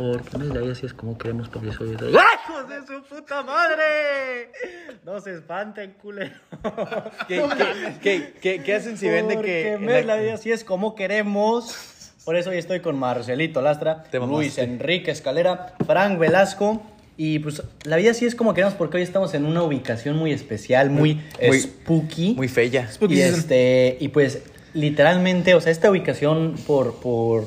favor, ponle ahí así es como queremos porque soy... ¡Ay, hijos de su puta madre! No se espanten, culero. ¿Qué, qué, qué, qué, qué hacen si ven de que... Porque la- la vida así es como queremos. Por eso hoy estoy con Marcelito Lastra. Luis Enrique Escalera, Frank Velasco. Y pues la vida sí es como queremos porque hoy estamos en una ubicación muy especial, muy, Muy- spooky. Muy fella. y, este, y pues literalmente, o sea, esta ubicación por, por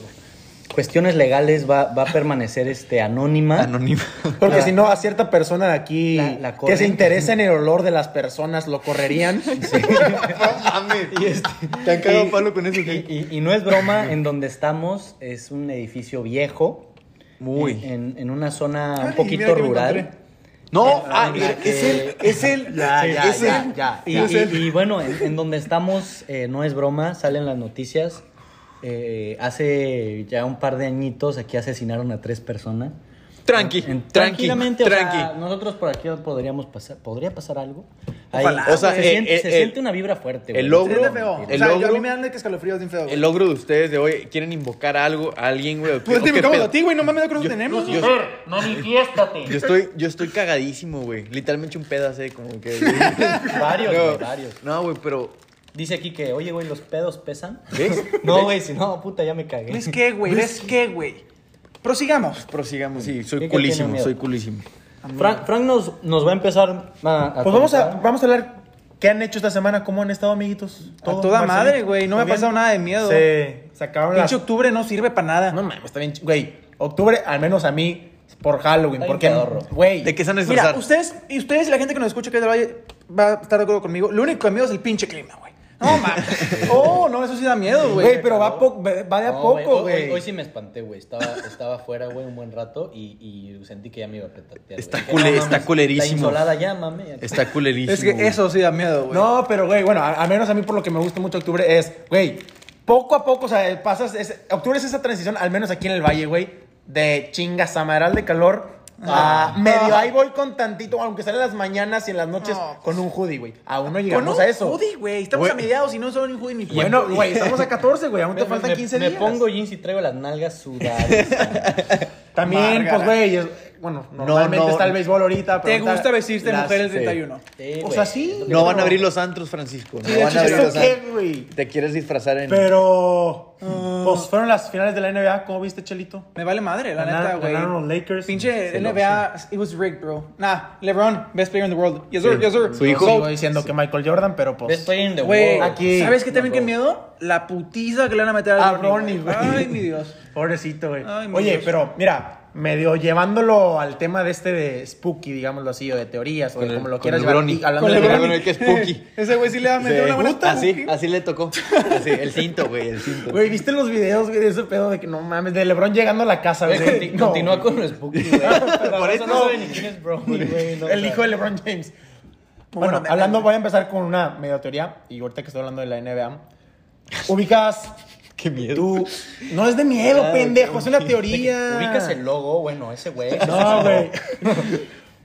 cuestiones legales va, va a permanecer este, anónima. Anónima. Porque si no, a cierta persona de aquí La- la que se interesa en el olor de las personas lo correrían. Y este- ¿Te han cagado y- palo con eso? Y, y- y no es broma, en donde estamos es un edificio viejo. Muy. En, en- una zona un poquito mira rural. No, ah, en la es él, es él. Ya, ya, es ya, él. ya. Y, y- y bueno, en, en donde estamos, eh, no es broma, salen las noticias. Eh, hace ya un par de añitos aquí asesinaron a tres personas. Tranqui, En- tranqui, tranquilamente, o sea, tranqui. nosotros por aquí podríamos pasar, podría pasar algo. Ojalá, o sea, se, Eh, siente, eh, se eh, siente una vibra fuerte. el güey. logro- feo. el o sea, yo- logro- a mí me dan de que escalofríos bien feo. El logro de ustedes de hoy, quieren invocar algo, a alguien, güey. Pues te invocamos a ti, güey. No mames, creo que Yo- tenemos. yo- manifiéstate. Yo estoy, yo estoy cagadísimo, güey. Literalmente un pedazo, eh, como que. Varios, no, güey, varios. No, güey, pero. Dice aquí que, oye, güey, los pedos pesan. ¿Ves? No, güey, si no, puta, ya me cagué. ¿Ves qué, güey? ¿Ves qué, güey? Prosigamos. Prosigamos, sí, ¿Qué- soy culísimo, soy culísimo. Frank, Frank nos, nos va a empezar a. Pues vamos a, vamos a hablar qué han hecho esta semana, cómo han estado, amiguitos. A Todo, toda Marcelito, madre, güey. No me ha pasado nada de miedo. Se sacaron las... Pinche octubre no sirve para nada. No mames, está bien... Güey, octubre, al menos a mí, por Halloween. Porque, güey... ¿De qué se disfrazar? Mira, ustedes y ustedes y la gente que nos escucha que es del Valle va a estar de acuerdo conmigo. Lo único que miedo es el pinche clima, güey. No mames. Oh, no, eso sí da miedo, güey. Güey, pero va, po- va de a No, poco, hoy- güey. Hoy, hoy sí me espanté, güey. Estaba, estaba afuera, güey, un buen rato y, y sentí que ya me iba a petatear. Está güey. cule- No está mames, culerísimo. Está insolada ya, mami. Está culerísimo. Es que güey. eso sí da miedo, güey. No, pero güey, bueno, a- al menos a mí por lo que me gusta mucho octubre es, güey, poco a poco, o sea, pasas, es- octubre es esa transición, al menos aquí en el valle, güey, de chingas samaral de calor a medio ahí voy con tantito, aunque sale en las mañanas y en las noches No. con un hoodie, güey. Aún no Con llegamos un a eso. hoodie, güey. Estamos Güey. a mediados y no solo un hoodie ni Bueno, güey, estamos a 14, güey, aún te Me- faltan me- 15 me días. pongo jeans y traigo las nalgas sudadas. También, Márgara. pues, güey, es- bueno, normalmente no. está el béisbol ahorita, pero ¿Te ahorita gusta vestirte de las- mujer el sí. 31? Sí, O sea, sí. No van a abrir los antros, Francisco. No Sí, van a abrir ¿eso los antros. Te quieres disfrazar en. Pero, pues, fueron las finales de la NBA, ¿cómo viste, Chelito? Me vale madre, la Ganaron- neta, güey. ganaron los Lakers. Pinche NBA, it was rigged, bro. Nah, LeBron, best player in the world. Yes, sir, Sí. yes, sir. Su hijo. Sigo diciendo que Michael Jordan, pero pues. Best player in the world. Aquí. ¿sabes qué también qué miedo? La putiza que le van a meter A al Bronny, güey. Ay, mi Dios. Pobrecito, güey. Oye, Dios. pero mira, medio llevándolo al tema de este de spooky, digámoslo así, o de teorías, o de el- como lo quieras llevar. Brony. hablando Con de el Brony. Brony. que es spooky. Ese güey sí le va a meter una buena Así, así le tocó. Así, el cinto, güey, el cinto. Güey, ¿viste los videos, güey, de ese pedo de que no mames, de LeBron llegando a la casa, Güey, conti- No, Continúa güey. con lo spooky, güey. Por eso no no. sabe ni quién es Brony, güey. no, El hijo de LeBron James. Bueno, Bueno, hablando, voy a empezar con una medio teoría, y ahorita que estoy hablando de la NBA. Ubicas. Qué miedo. Tú. No es de miedo, Ah, pendejo, es una teoría. Ubicas el logo, bueno, ese güey. No, güey.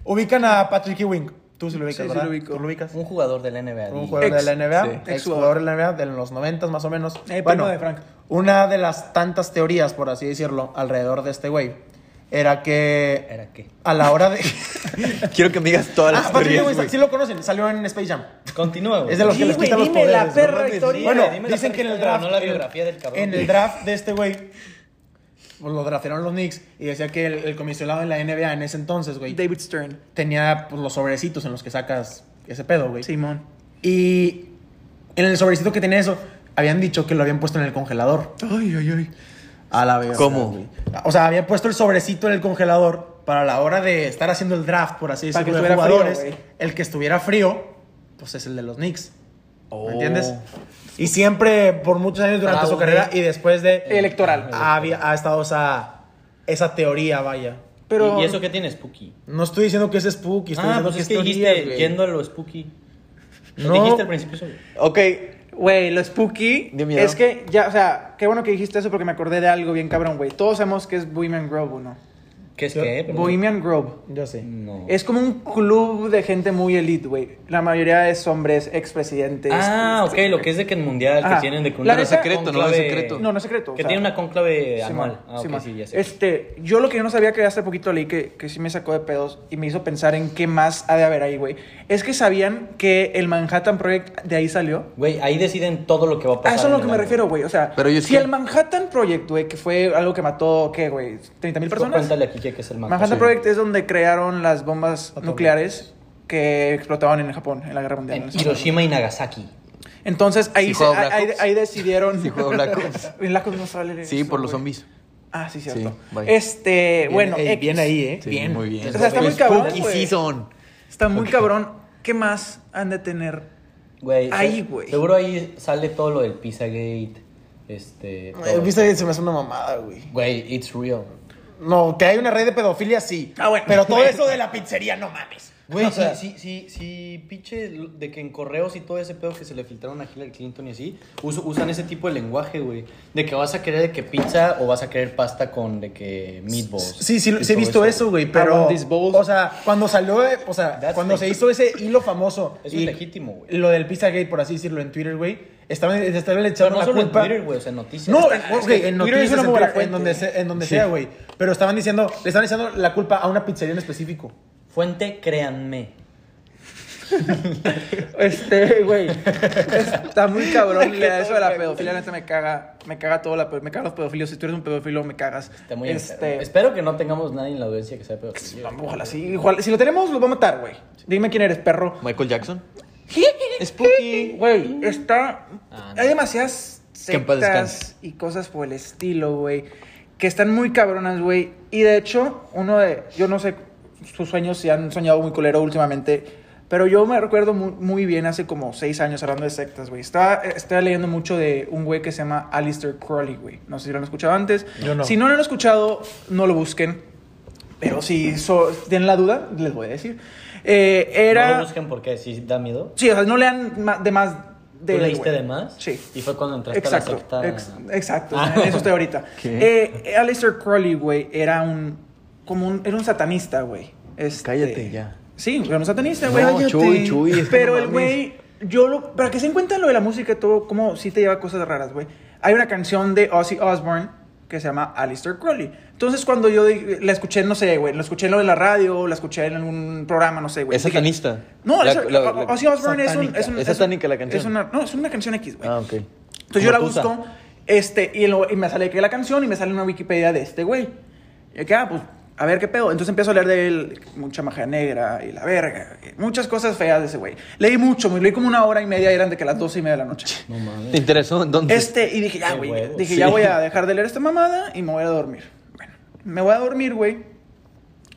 Ubican a Patrick Ewing. Tú sí lo ubicas, Sí, sí ¿verdad? lo ubico. ¿Tú lo ubicas? Un jugador de la NBA. Un jugador Ex- de la NBA, sí. ex Ex jugador de la NBA de los 90 más o menos. Eh, primo de Frank. una de las tantas teorías, por así decirlo, alrededor de este güey, era que ¿Era qué? a la hora de... Quiero que me digas todas ah, las Patrick Ewing, güey. sí lo conocen, salió en Space Jam. Continúa, güey. Es de los que Sí, les güey, quitan los dime poderes. la ¿no? perra historia. Bueno, Dime dicen que en el draft... no la biografía del cabrón. En el draft de este güey, pues lo draftearon los Knicks y decía que el, el comisionado de la NBA en ese entonces, güey, David Stern. tenía pues, los sobrecitos en los que sacas ese pedo, güey. Simón. Y en el sobrecito que tenía eso, habían dicho que lo habían puesto en el congelador. Ay, ay, ay. A la vez. ¿Cómo? O sea, habían puesto el sobrecito en el congelador para la hora de estar haciendo el draft, por así que decirlo, de frío, jugadores. güey. el que estuviera frío, pues es el de los Knicks. Oh. ¿Me entiendes? Y siempre, por muchos años durante su Fraude. carrera y después de... Electoral. Había, ha estado esa, esa teoría, vaya. Pero. ¿Y eso qué tiene spooky? No estoy diciendo que es spooky, estoy Ah, diciendo pues que es que dijiste yendo a lo spooky. No. Dijiste al principio eso. Ok, Güey, lo spooky miedo. es que ya, o sea, qué bueno que dijiste eso porque me acordé de algo bien cabrón, güey. Todos sabemos que es Bohemian Grove, ¿o no? ¿Qué es qué? Bohemian Grove. Yo sí. No. Es como un club de gente muy elite, güey. La mayoría es hombres, expresidentes. Ah, ok, lo que es de que en mundial Ajá. que tienen de que una neta- secreto, ¿no? Es secreto. No, no es secreto. o Que sea, tiene una conclave Sí, anual. Ah, ok, sí, ya sé. Este, yo lo que yo no sabía que hace poquito leí que, que sí me sacó de pedos y me hizo pensar en qué más ha de haber ahí, güey. Es que sabían que el Manhattan Project de ahí salió. Güey, ahí deciden todo lo que va a A pasar. eso es lo que me año. refiero, güey. O sea, Pero si el Manhattan Project, güey, que fue algo que mató, ¿qué, güey? ¿30 mil personas? Cuéntale aquí que es el Manhattan. Manhattan Project es donde crearon las bombas nucleares que explotaban en Japón en la Guerra Mundial. En Hiroshima y Nagasaki. Entonces ahí, Sí se- ahí, ahí decidieron. Sí juega Black Ops. En Black Ops no sale Sí, eso, por los zombies. Ah, sí, cierto. Sí, este, Bien, bueno, ey, bien ahí, ¿eh? Sí, bien. muy bien. O sea, está muy cabrón, season. Está muy cabrón. ¿Qué más han de tener? Güey. Ahí, se- güey. Seguro ahí sale todo lo del Pizzagate. Este. Eh, Viste, se me hace una mamada, güey. Güey, it's real. No, que hay una red de pedofilia, sí. Ah, bueno. Pero todo eso de la pizzería, no mames. Güey, O sea, sí, sí, sí, sí, pinche de que en correos y todo ese pedo que se le filtraron a Hillary Clinton y así, us- usan ese tipo de lenguaje, güey. De que vas a querer de que pizza o vas a querer pasta con de que meatballs. Sí, sí, sí he visto eso, güey, pero... O sea, cuando salió, eh, o sea, That's cuando se hizo ese hilo famoso... Eso es legítimo, güey. Lo del Pizzagate, por así decirlo, en Twitter, güey, estaban, estaban Pero echando no la solo culpa... en Twitter, güey, o sea, en noticias. No, Está- en, es ok, que en Twitter noticias, en, Twitter, en donde, se- en donde Sí. sea, güey. Pero estaban diciendo, le estaban echando la culpa a una pizzería en específico. Fuente, créanme. Este, güey. Está muy cabrón la- eso de la pedofilia. Neta me caga. Me caga todo la Me cagan los pedofilios. Si tú eres un pedófilo, me cagas. Está muy este. Espero que no tengamos nadie en la audiencia que sea pedofilia. Vamos, Ojalá sí. Ojalá- si lo tenemos, lo voy a matar, güey. Dime quién eres, perro. Michael Jackson. Spooky. Güey, está. Ah, no. Hay demasiadas sectas y cosas por el estilo, güey. Que están muy cabronas, güey. Y de hecho, uno de. Yo no sé sus sueños si han soñado muy culero últimamente. Pero yo me recuerdo muy, muy bien hace como seis años hablando de sectas, güey. Estaba, estaba leyendo mucho de un güey que se llama Alistair Crowley, güey. No sé si lo han escuchado antes. Yo no. Si no lo han escuchado, no lo busquen. Pero si so- tienen la duda, les voy a decir. Eh, era. No lo busquen porque sí da miedo. Sí, o sea, no lean de más de. ¿Tú leíste de más? Sí. Y fue cuando entraste Exacto. a la secta. ex- exacto. Ah. En eso estoy ahorita. ¿Qué? Eh, Aleister Crowley, güey, era un. Como un. Era un satanista, güey. Este- Cállate ya. Sí, era un satanista, güey. No. Chuy, Chuy, Pero no el güey. Yo lo. Para que se encuentren lo de la música y todo, como sí te lleva cosas raras, güey. Hay una canción de Ozzy Osbourne que se llama Aleister Crowley. Entonces, cuando yo la escuché, no sé, güey, la escuché en lo de la radio, la escuché en algún programa, no sé, güey. Es Dije, satanista. no, La- es, la- la- Ozzy Osbourne es un, es un- Es satánica la canción. Es una, no, es una canción X, güey. Ah, ok. Entonces yo la Tusa. busco, este, y, lo- y me sale que la canción y me sale una Wikipedia de este güey. Y que, ah, pues, a ver qué pedo. Entonces empiezo a leer de él, mucha magia negra y la verga, y muchas cosas feas de ese güey. Leí mucho, me leí como una hora y media, y eran de que las doce y media de la noche. No mames. ¿Te interesó? ¿Dónde? Este, y dije, ya, güey, dije, Sí. ya voy a dejar de leer esta mamada y me voy a dormir. Bueno, me voy a dormir, güey.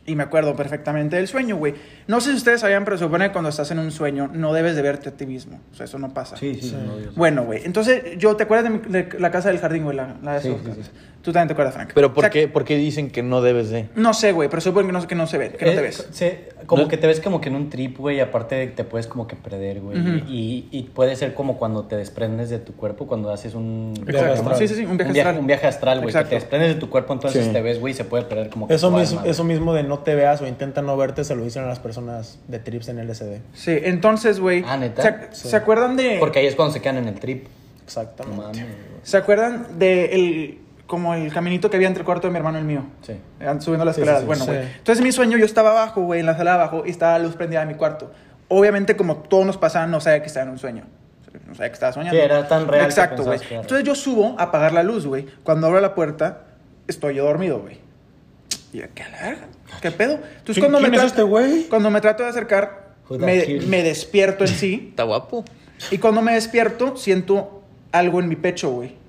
Y me acuerdo perfectamente del sueño, güey. No sé si ustedes sabían, pero se supone que cuando estás en un sueño no debes de verte a ti mismo. O sea, eso no pasa. Sí, sí, no, Dios. Bueno, güey. Entonces, yo, ¿te acuerdas de, mi- de la casa del jardín, güey? La, la de Sí, sí, sí. Tú también te acuerdas, Frank. Pero O ¿por sea, qué, ¿por qué dicen que no debes de? No sé, güey, pero supongo que no, que no se ve, que no te Eh, ves. se- como No- que te ves como que en un trip, güey, y aparte te puedes como que perder, güey. Y, y puede ser como cuando te desprendes de tu cuerpo, cuando haces un... Viaje Exacto. astral. Sí, sí, sí, un viaje un viaje, astral. un viaje astral, güey. Que te desprendes de tu cuerpo, entonces Sí. te ves, güey, y se puede perder como que Eso mismo, alma, eso mismo de no te veas o intenta no verte se lo dicen a las personas de trips en LSD. Sí, entonces, güey. Ah, ¿neta? ¿se, ac- Sí. ¿se acuerdan de. Porque ahí es cuando se quedan en el trip. No Exactamente. güey. ¿Se acuerdan de el, como el caminito que había entre el cuarto de mi hermano y el mío? Sí. Eh, Subiendo las escaleras. sí, sí. bueno, güey. Entonces, en mi sueño, yo estaba abajo, güey, en la sala de abajo, y estaba la luz prendida en mi cuarto. Obviamente, como todos nos pasaba, no sabía que estaba en un sueño. No sabía que estaba soñando. Sí, era tan real Exacto, güey. Entonces, yo subo a apagar la luz, güey. Cuando abro la puerta, estoy yo dormido, güey. Y yo, ¿qué a la verga? ¿Qué pedo? Entonces, ¿Quién- cuando me trato- este güey? Cuando me trato de acercar, me, me despierto en sí. Está guapo. Y cuando me despierto, siento algo en mi pecho, güey.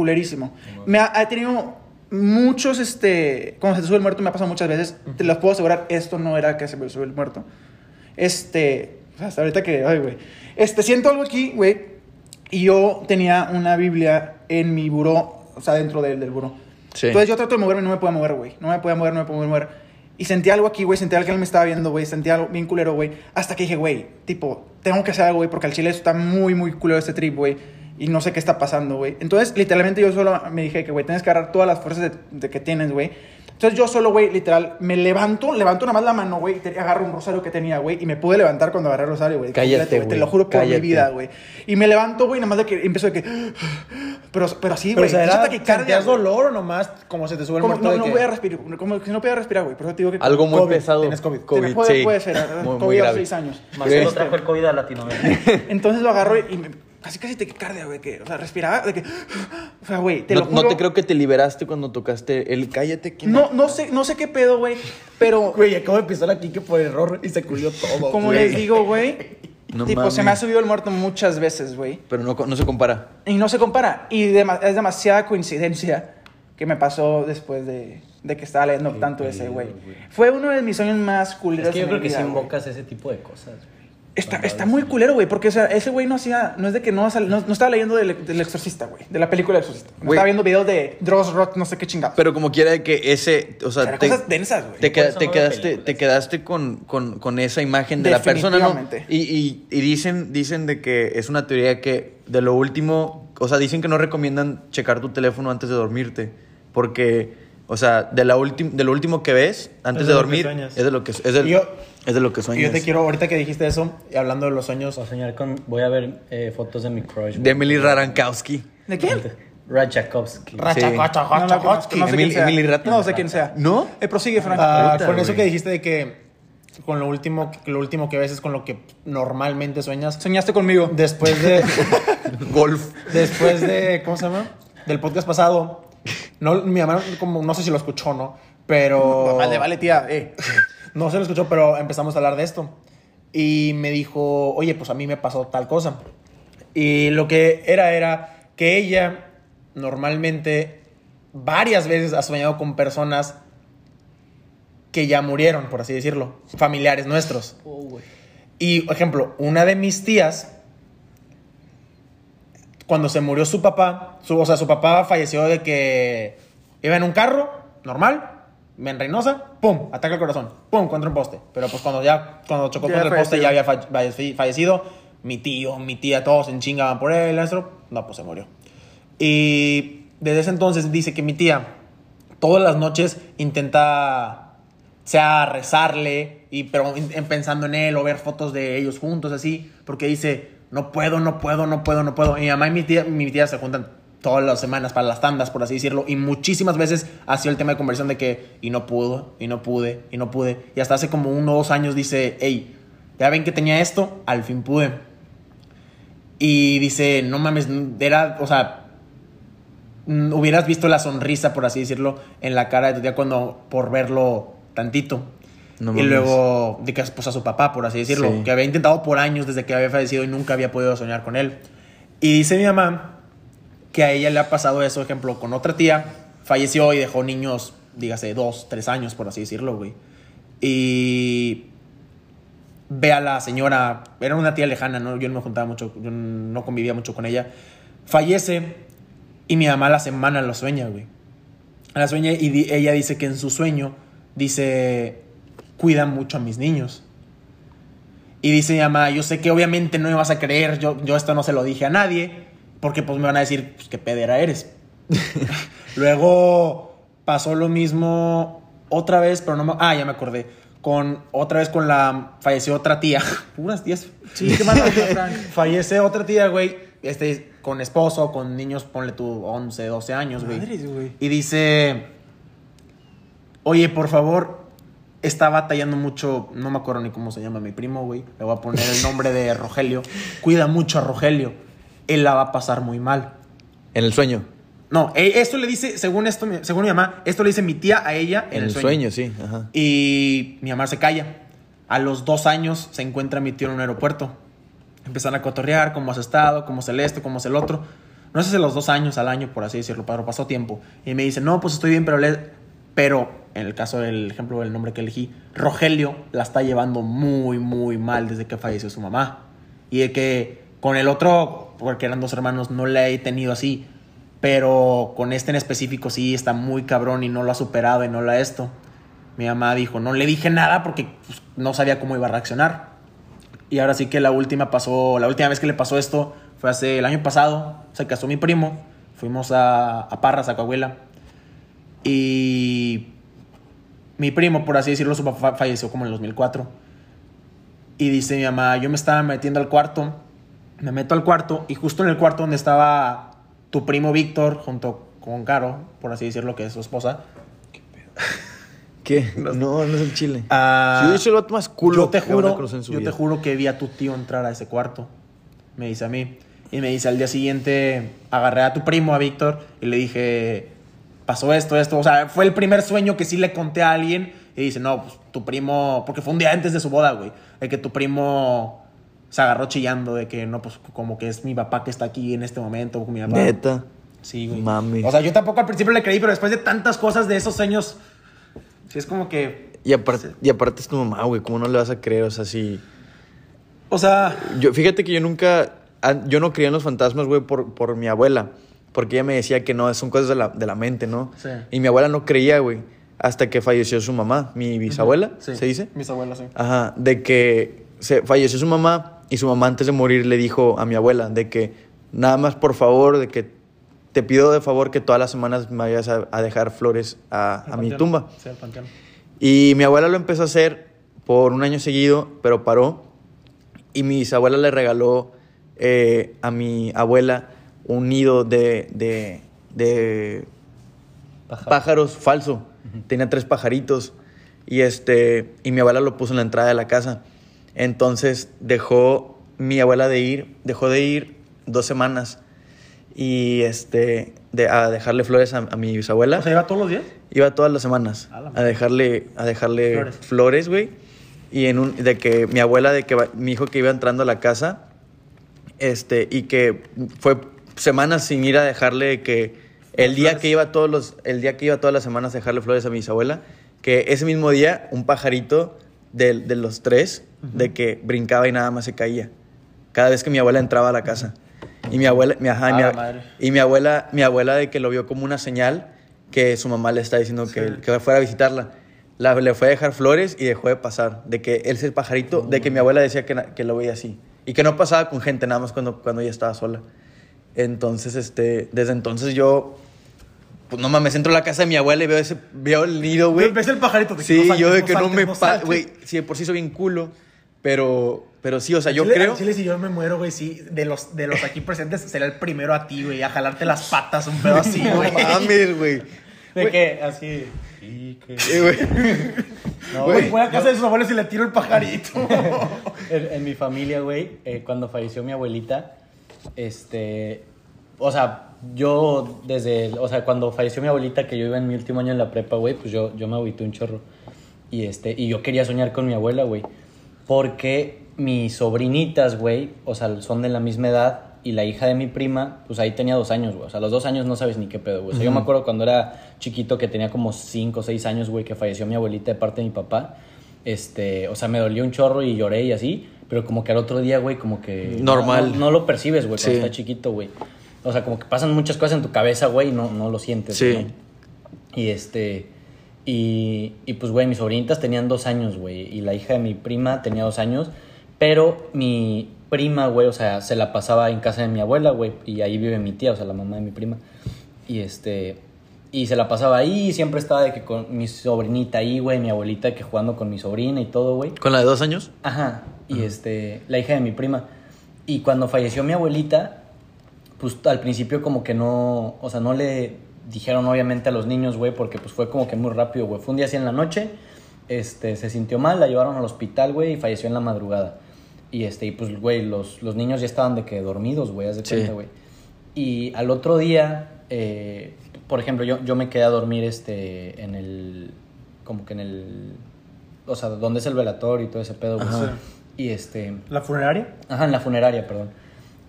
Culerísimo. Me ha, ha tenido muchos, este... Cuando se te sube el muerto me ha pasado muchas veces. Te los puedo asegurar, esto no era que se me sube el muerto. Este... Hasta ahorita que... Ay, güey. Este, siento algo aquí, güey. Y yo tenía una Biblia en mi buró, o sea, dentro del, del buró. Sí. Entonces yo trato de moverme y no me podía mover, güey. No me podía mover, no me podía mover. Y sentí algo aquí, güey. Sentí algo que él me estaba viendo, güey. Sentí algo bien culero, güey. Hasta que dije, güey, tipo, tengo que hacer algo, güey. Porque al chile está muy, muy culero este trip, güey. Y no sé qué está pasando, güey. Entonces, literalmente yo solo me dije que, güey, tienes que agarrar todas las fuerzas de, de que tienes, güey. Entonces yo solo, güey, literal, me levanto, levanto nada más la mano, güey, y agarro un rosario que tenía, güey, y me pude levantar cuando agarré el rosario, güey. Cállate, completo, Te güey, lo juro por cállate. mi vida, güey. Y me levanto, güey, nada más de que empiezo de que... Pero, pero así, Pero güey. o sea, era, ¿sentías güey. dolor o nomás como se te sube el Como, muerto no, de no que- voy a respirar, como que no podía respirar, güey. Por eso te digo que... Algo muy COVID, pesado. tienes COVID. Te- puede, sí. puede ser, ¿eh? Muy, muy COVID a los seis años. Marcelo trajo el COVID a Latinoamérica. Entonces lo agarro y me, casi casi taquicardia, güey. Que, o sea, respiraba de que... O sea, güey, te no, lo no juro. te creo que te liberaste cuando tocaste el cállate. que No, no sé, no sé qué pedo, güey. Pero Güey, acabo de pisar aquí que por error y se culió todo. como les digo, güey. No tipo, mames. se me ha subido el muerto muchas veces, güey. Pero no, no se compara. Y no se compara. Y dema- es demasiada coincidencia que me pasó después de, de que estaba leyendo tanto ese, güey. Fue uno de mis sueños más culeros. Es que yo creo que vida, güey. invocas ese tipo de cosas. güey. Está, está muy culero, güey, porque o sea, ese güey no hacía, no es de que no, sal- no, no estaba leyendo del, del exorcista, güey, de la película del exorcista. No Güey. estaba viendo videos de Dross Rock, no sé qué chingados. Pero como quiera de que ese, o sea, Eran te, cosas densas, güey. te, Por queda- eso te no veo quedaste, películas. te quedaste con, con, con esa imagen de la persona, ¿no? Definitivamente. Y, y, y dicen, dicen de que es una teoría que de lo último, o sea, dicen que no recomiendan checar tu teléfono antes de dormirte, porque, o sea, de, la última de lo último que ves antes Es de de lo que dormir sueñas. es de lo que es, de, Y yo- es de lo que Y sueñas. yo te quiero, ahorita que dijiste eso, y hablando de los sueños, Voy a soñar con. Voy a ver eh, fotos de mi crush. De Emily Rarankowski. ¿De quién? No sé Emily- quién sea. Emily Rata. No sé quién sea. ¿No? Eh, prosigue, Frank. Ah, Puta, con eso que dijiste de que con lo último, lo último que ves es con lo que normalmente sueñas. Soñaste conmigo. Después de, Golf. después de, ¿cómo se llama? Del podcast pasado, no, mi mamá, como, no sé si lo escuchó, ¿no? Pero... Vale, vale, tía. Eh. No se lo escuchó, pero empezamos a hablar de esto. Y me dijo, oye, pues a mí me pasó tal cosa. Y lo que era, era que ella normalmente varias veces ha soñado con personas que ya murieron, por así decirlo, familiares nuestros. Y, por ejemplo, una de mis tías, cuando se murió su papá, su, o sea, su papá falleció de que iba en un carro, normal, en Reynosa, pum, ataca el corazón, pum, contra un poste. Pero pues cuando ya, cuando chocó Ya contra el poste ya había fa- falle- fallecido, mi tío, mi tía, todos se chingaban por él, no, pues se murió. Y desde ese entonces dice que mi tía todas las noches intenta sea rezarle y pero en- en pensando en él o ver fotos de ellos juntos así porque dice no puedo no puedo no puedo no puedo. Mi mamá y mi tía mi tía se juntan todas las semanas para las tandas por así decirlo y muchísimas veces ha sido el tema de conversación de que y no pudo y no pude y no pude. Y hasta hace como uno o dos años dice hey ya ven que tenía esto al fin pude y dice no mames era o sea hubieras visto la sonrisa, por así decirlo, en la cara de tu tía cuando por verlo tantito. No y luego de que pues, a su papá, por así decirlo, Sí. que había intentado por años desde que había fallecido y nunca había podido soñar con él. Y dice mi mamá que a ella le ha pasado eso, ejemplo, con otra tía, falleció y dejó niños, dígase, dos, tres años, por así decirlo, güey. Y ve a la señora, era una tía lejana, ¿no? yo no me juntaba mucho, yo no convivía mucho con ella, fallece y mi mamá a la semana lo sueña, güey. A la sueña y di- ella dice que en su sueño dice, cuida mucho a mis niños. Y dice mi mamá, yo sé que obviamente no me vas a creer, yo, yo esto no se lo dije a nadie, porque pues me van a decir, pues qué pedera eres. Luego pasó lo mismo otra vez, pero no me... Ah, ya me acordé. Con, otra vez con la... Falleció otra tía. Puras tías. Sí, ¿qué Frank? Fallece otra tía, güey. Este, con esposo, con niños, ponle tú 11, 12 años, güey. Y dice, oye, por favor, está batallando mucho, no me acuerdo ni cómo se llama mi primo, güey. Le voy a poner el nombre de Rogelio. Cuida mucho a Rogelio. Él la va a pasar muy mal. En el sueño. No, eh, esto le dice, según esto, según mi mamá, esto le dice mi tía a ella en, En, el sueño, sí. Ajá. y mi mamá se calla. A los dos años se encuentra mi tío en un aeropuerto. Empiezan a cotorrear, cómo has estado, cómo es el esto, cómo es el otro. No sé si los dos años al año, por así decirlo, pero pasó tiempo. Y me dice, no, pues estoy bien, pero, le... pero en el caso del ejemplo del nombre que elegí, Rogelio la está llevando muy, muy mal desde que falleció su mamá. Y de que con el otro, porque eran dos hermanos, no la he tenido así. Pero con este en específico sí está muy cabrón y no lo ha superado y no lo ha esto. Mi mamá dijo, no le dije nada porque pues, no sabía cómo iba a reaccionar. Y ahora sí que la última pasó, la última vez que le pasó esto fue hace el año pasado. Se casó mi primo. Fuimos a, a Parras, a Coahuila. Y mi primo, por así decirlo, su papá falleció como en el 2004. Y dice mi mamá, yo me estaba metiendo al cuarto, me meto al cuarto y justo en el cuarto donde estaba tu primo Víctor junto con Caro, por así decirlo, que es su esposa. ¿Qué? No, no es el chile. ah, Si yo soy el vato más culo yo te juro, conocer en su yo te juro que vi a tu tío entrar a ese cuarto. Me dice a mí. Y me dice al día siguiente, agarré a tu primo, a Víctor, y le dije, pasó esto, esto. O sea, fue el primer sueño que sí le conté a alguien. Y dice, no, pues tu primo, porque fue un día antes de su boda, güey. El que tu primo se agarró chillando de que no, pues como que es mi papá que está aquí en este momento, mi papá. Neta. Sí, güey. Mami. O sea, yo tampoco al principio le creí, pero después de tantas cosas de esos sueños, sí es como que, Y aparte, y aparte es tu mamá, güey. ¿Cómo no le vas a creer? O sea, si... o sea, Yo, fíjate que yo nunca... Yo no creía en los fantasmas, güey, por, por mi abuela. Porque ella me decía que no, son cosas de la, de la mente, ¿no? Sí. Y mi abuela no creía, güey. Hasta que falleció su mamá, mi bisabuela, sí. ¿se dice? Mis abuelos, sí. Ajá, de que se falleció su mamá y su mamá antes de morir le dijo a mi abuela de que nada más por favor, de que te pido de favor que todas las semanas me vayas a, a dejar flores a, a mi tumba. Sí, al panteón. Y mi abuela lo empezó a hacer por un año seguido, pero paró. Y mi bisabuela le regaló eh, a mi abuela un nido de, de, de pájaros falso. Tenía tres pajaritos. Y, este, y mi abuela lo puso en la entrada de la casa. Entonces dejó mi abuela de ir, dejó de ir dos semanas. Y este, de, a dejarle flores a, a mi bisabuela. O sea, ¿iba todos los días? Iba todas las semanas A a dejarle, a dejarle Flores. güey. Y en un, de que mi abuela, de que mi hijo que iba entrando a la casa, este, y que fue semanas sin ir a dejarle que el día que iba todos los, el día que iba todas las semanas a dejarle flores a mi bisabuela, que ese mismo día un pajarito de, de los tres, de que brincaba y nada más se caía. Cada vez que mi abuela entraba a la casa. Y mi abuela, mi, ajá, mi, y mi abuela, mi abuela de que lo vio como una señal que su mamá le está diciendo que, que fuera a visitarla. La, le fue a dejar flores y dejó de pasar. De que él es el pajarito, de que mi abuela decía que, que lo veía así. Y que no pasaba con gente, nada más cuando, cuando ella estaba sola. Entonces, este, desde entonces yo, pues no mames, entro a la casa de mi abuela y veo, ese, veo el nido, güey. Ves el pajarito. de que Sí, no saltes, yo de no que no saltes, me... no. Güey, sí, de por sí soy bien culo. Pero, pero sí, o sea, yo Chile- creo... Chile, si yo me muero, güey, sí, de los, de los aquí presentes, será el primero a ti, güey, a jalarte las patas, un pedo así, No güey. mames, güey. De que así. Sí, que. Eh, güey. No, Güey, voy a casa de sus abuelos y le tiro el pajarito. En, en mi familia, güey, eh, cuando falleció mi abuelita, este, o sea, yo desde, o sea, cuando falleció mi abuelita, que yo iba en mi último año en la prepa, güey, pues yo, yo me agüité un chorro. Y este, y yo quería soñar con mi abuela, güey, porque mis sobrinitas, güey, o sea, son de la misma edad y la hija de mi prima, pues ahí tenía dos años, güey. O sea, a los dos años no sabes ni qué pedo, güey. O sea, yo me acuerdo cuando era chiquito que tenía como cinco o seis años, güey, que falleció mi abuelita de parte de mi papá. Este, o sea, me dolió un chorro y lloré y así, pero como que al otro día, güey, como que... Normal. No, no lo percibes, güey, cuando Sí. estás chiquito, güey. O sea, como que pasan muchas cosas en tu cabeza, güey, y no, no lo sientes. Sí. ¿no? Y este... Y, y pues, güey, mis sobrinitas tenían dos años, güey. Y la hija de mi prima tenía dos años. Pero mi prima, güey, o sea, se la pasaba en casa de mi abuela, güey. Y ahí vive mi tía, o sea, la mamá de mi prima. Y este... Y se la pasaba ahí y siempre estaba de que con mi sobrinita ahí, güey, mi abuelita que jugando con mi sobrina y todo, güey. ¿Con la de dos años? Ajá. Y este, la hija de mi prima. Y cuando falleció mi abuelita, pues al principio como que no, o sea, no le dijeron obviamente a los niños, güey, porque pues fue como que muy rápido, güey. Fue un día así en la noche, este, se sintió mal, la llevaron al hospital, güey, y falleció en la madrugada. Y este, y pues, güey, los, los niños ya estaban de que dormidos, güey, haz de cuenta, güey. Y al otro día, eh, por ejemplo, yo, yo me quedé a dormir, este, en el, como que en el, o sea, donde es el velatorio y todo ese pedo, güey. Y este, ¿La funeraria? Ajá, en la funeraria, perdón.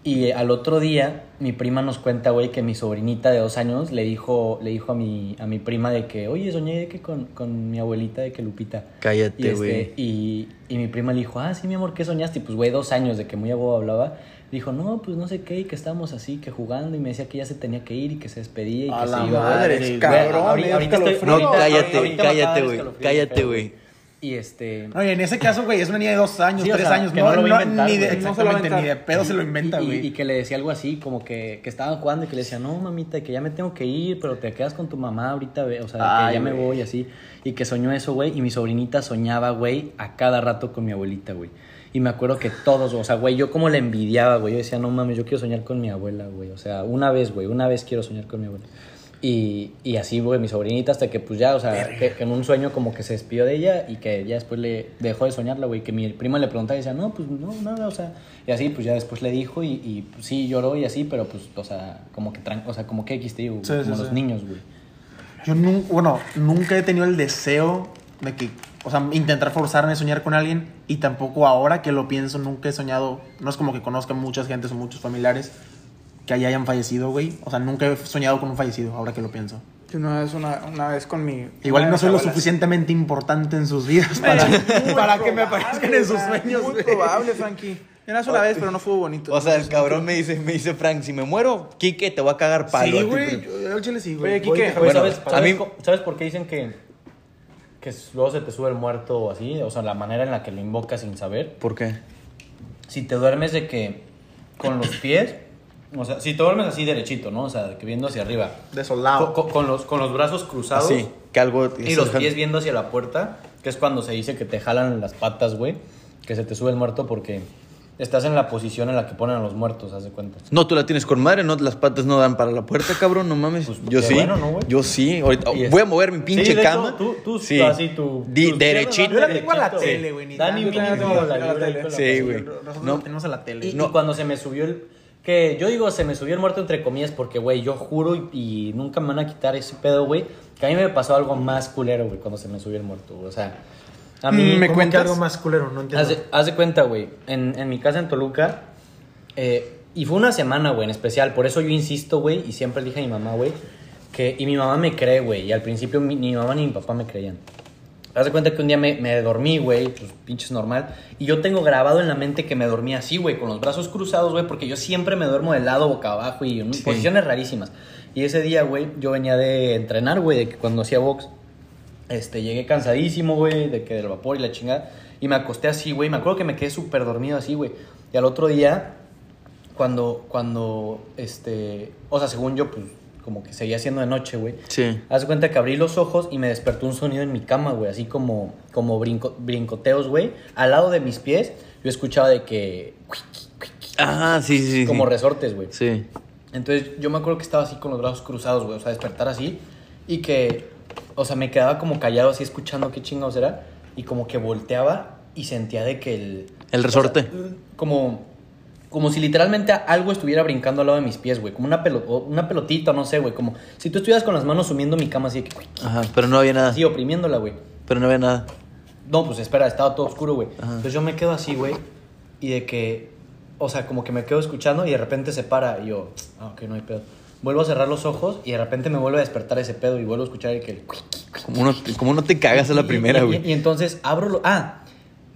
Y al otro día, mi prima nos cuenta, güey, que mi sobrinita de dos años le dijo, le dijo a mi, a mi prima de que, oye, soñé de que con, con mi abuelita de que Lupita. Cállate, este, güey. y, y mi prima le dijo, ah, sí, mi amor, ¿qué soñaste? Y pues, güey, dos años de que muy abuelo hablaba. Dijo, no, pues no sé qué, y que estábamos así, que jugando, y me decía que ya se tenía que ir y que se despedía y A que la se iba. madre, Güey, cabrón, ahorita- me dio ahorita estoy- escalofrío. No, ahorita- cállate, ahorita cállate, güey. Cállate, güey. Y este... No, y en ese caso, güey, es una niña de dos años, Sí, o tres sea, años. que no, no lo va a no, inventar, ni de. No se exactamente, ni de inventar. pedo se lo inventa, y, güey. y que le decía algo así, como que, que estaban jugando y que le decía, no, mamita, que ya me tengo que ir, pero te quedas con tu mamá ahorita, ve", o sea, Ay, que ya me voy así. Y que soñó eso, güey, y mi sobrinita soñaba, güey, a cada rato con mi abuelita, güey. Y me acuerdo que todos, o sea, güey, yo como le envidiaba, güey, yo decía, no mames, yo quiero soñar con mi abuela, güey. O sea, una vez, güey, una vez quiero soñar con mi abuela. Y, y así, güey, mi sobrinita, hasta que pues ya, o sea, que, que en un sueño como que se despidió de ella y que ya después le dejó de soñarla, güey, que mi prima le preguntaba y decía, no, pues no, nada, o sea, y así, pues ya después le dijo y, y pues, sí lloró y así, pero pues, o sea, como que, tran- o sea, como que X te digo, Sí, como sí. los niños, güey. Yo nunca, bueno, nunca he tenido el deseo de que, o sea, intentar forzarme a soñar con alguien y tampoco ahora que lo pienso, nunca he soñado, no es como que conozca muchas gentes o muchos familiares que allá hayan fallecido, güey. O sea, nunca he soñado con un fallecido, ahora que lo pienso. Yo Una vez, una, una vez con mi. Igual no soy lo suficientemente importante en sus vidas para, que me aparezcan en sus sueños, Muy güey. probable, Frankie. Una sola vez, pero no fue bonito. O sea, el cabrón me dice, me dice Frank, si me muero, Quique, te voy a cagar palo. Sí, güey. Yo yo al chile sí, güey. Oye, Quique, Bueno, ¿sabes, mí- ¿sabes por qué dicen que, que luego se te sube el muerto o así? O sea, la manera en la que lo invocas sin saber. ¿Por qué? Si te duermes de que con los pies, o sea, si te duermes así derechito, ¿no? O sea, que viendo hacia arriba. Desolado. Co- co- Con, los, con los brazos cruzados Así, que algo... y los pies viendo hacia la puerta, que es cuando se dice que te jalan las patas, güey, que se te sube el muerto porque estás en la posición en la que ponen a los muertos, haz de cuenta. No, tú la tienes con madre, no, las patas no dan para la puerta, cabrón, no mames. Pues, yo sí, bueno, ¿no, güey? yo sí. Ahorita, voy a mover mi pinche Sí, de hecho, cama. tú- tú sí. así, tu- Di- derechito. Yo la tengo a la tele, güey, ni Dani Yo tengo la tele. con Sí, güey. Nosotros No. no tenemos a la tele. Y, No. y cuando se me subió el... Que yo digo, se me subió el muerto entre comillas porque, güey, yo juro y, y nunca me van a quitar ese pedo, güey. Que a mí me pasó algo más culero, güey, cuando se me subió el muerto, güey. O sea, a mí... Mm, ¿Me ¿Cómo que cuentas? algo más culero? No entiendo. Haz de, haz de cuenta, güey. En, en mi casa en Toluca. eh, y fue una semana, güey, en especial. Por eso yo insisto, güey. Y siempre le dije a mi mamá, güey. Que, y mi mamá me cree, güey. Y al principio mi- ni mi mamá ni mi papá me creían. Haz de cuenta que un día me, me dormí, güey. Pues pinches normal. Y yo tengo grabado en la mente que me dormí así, güey. Con los brazos cruzados, güey. Porque yo siempre me duermo de lado, boca abajo. Y en Sí. posiciones rarísimas. Y ese día, güey, yo venía de entrenar, güey. De que cuando hacía box. Este, llegué cansadísimo, güey, de que del vapor y la chingada. Y me acosté así, güey. Me acuerdo que me quedé súper dormido así, güey. Y al otro día, cuando, cuando, este, o sea, según yo, pues, como que seguía siendo de noche, güey. Sí. Haz cuenta que abrí los ojos y me despertó un sonido en mi cama, güey. Así como, como brinco- brincoteos, güey. Al lado de mis pies, yo escuchaba de que... Sí, sí, sí. Como sí. resortes, güey. Sí. Entonces yo me acuerdo que estaba así con los brazos cruzados, güey. O sea, despertar así. Y que, o sea, me quedaba como callado así escuchando qué chingados era. Y como que volteaba y sentía de que el... El resorte. o sea, como, como si literalmente algo estuviera brincando al lado de mis pies, güey. Como una, pelo- una pelotita, no sé, güey. Como si tú estuvieras con las manos sumiendo mi cama así de que... Ajá, pero no había nada. Así oprimiéndola, güey. Pero no había nada. No, pues espera, estaba todo oscuro, güey. Ajá. Entonces yo me quedo así, güey. Y de que, o sea, como que me quedo escuchando y de repente se para. Y yo, ah, ok, no hay pedo. Vuelvo a cerrar los ojos y de repente me vuelve a despertar ese pedo y vuelvo a escuchar el que... Como no, como no te cagas a la Y- primera, y- güey. Y, y entonces abro lo... Ah,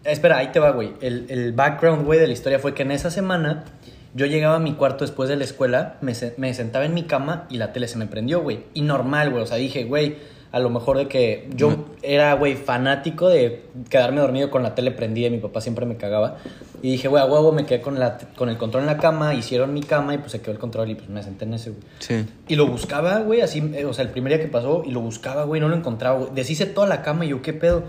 espera, ahí te va, güey. El, el background, güey, de la historia fue que en esa semana yo llegaba a mi cuarto después de la escuela, me, se- me sentaba en mi cama y la tele se me prendió, güey. Y normal, güey. O sea, dije, güey, a lo mejor de que yo era, güey, fanático de quedarme dormido con la tele prendida y mi papá siempre me cagaba. Y dije, güey, a huevo me quedé con, la, con el control en la cama, hicieron mi cama y pues se quedó el control y pues me senté en ese, güey. Sí. Y lo buscaba, güey, así, eh, o sea, el primer día que pasó, y lo buscaba, güey, no lo encontraba, güey. Deshice toda la cama y yo, ¿qué pedo?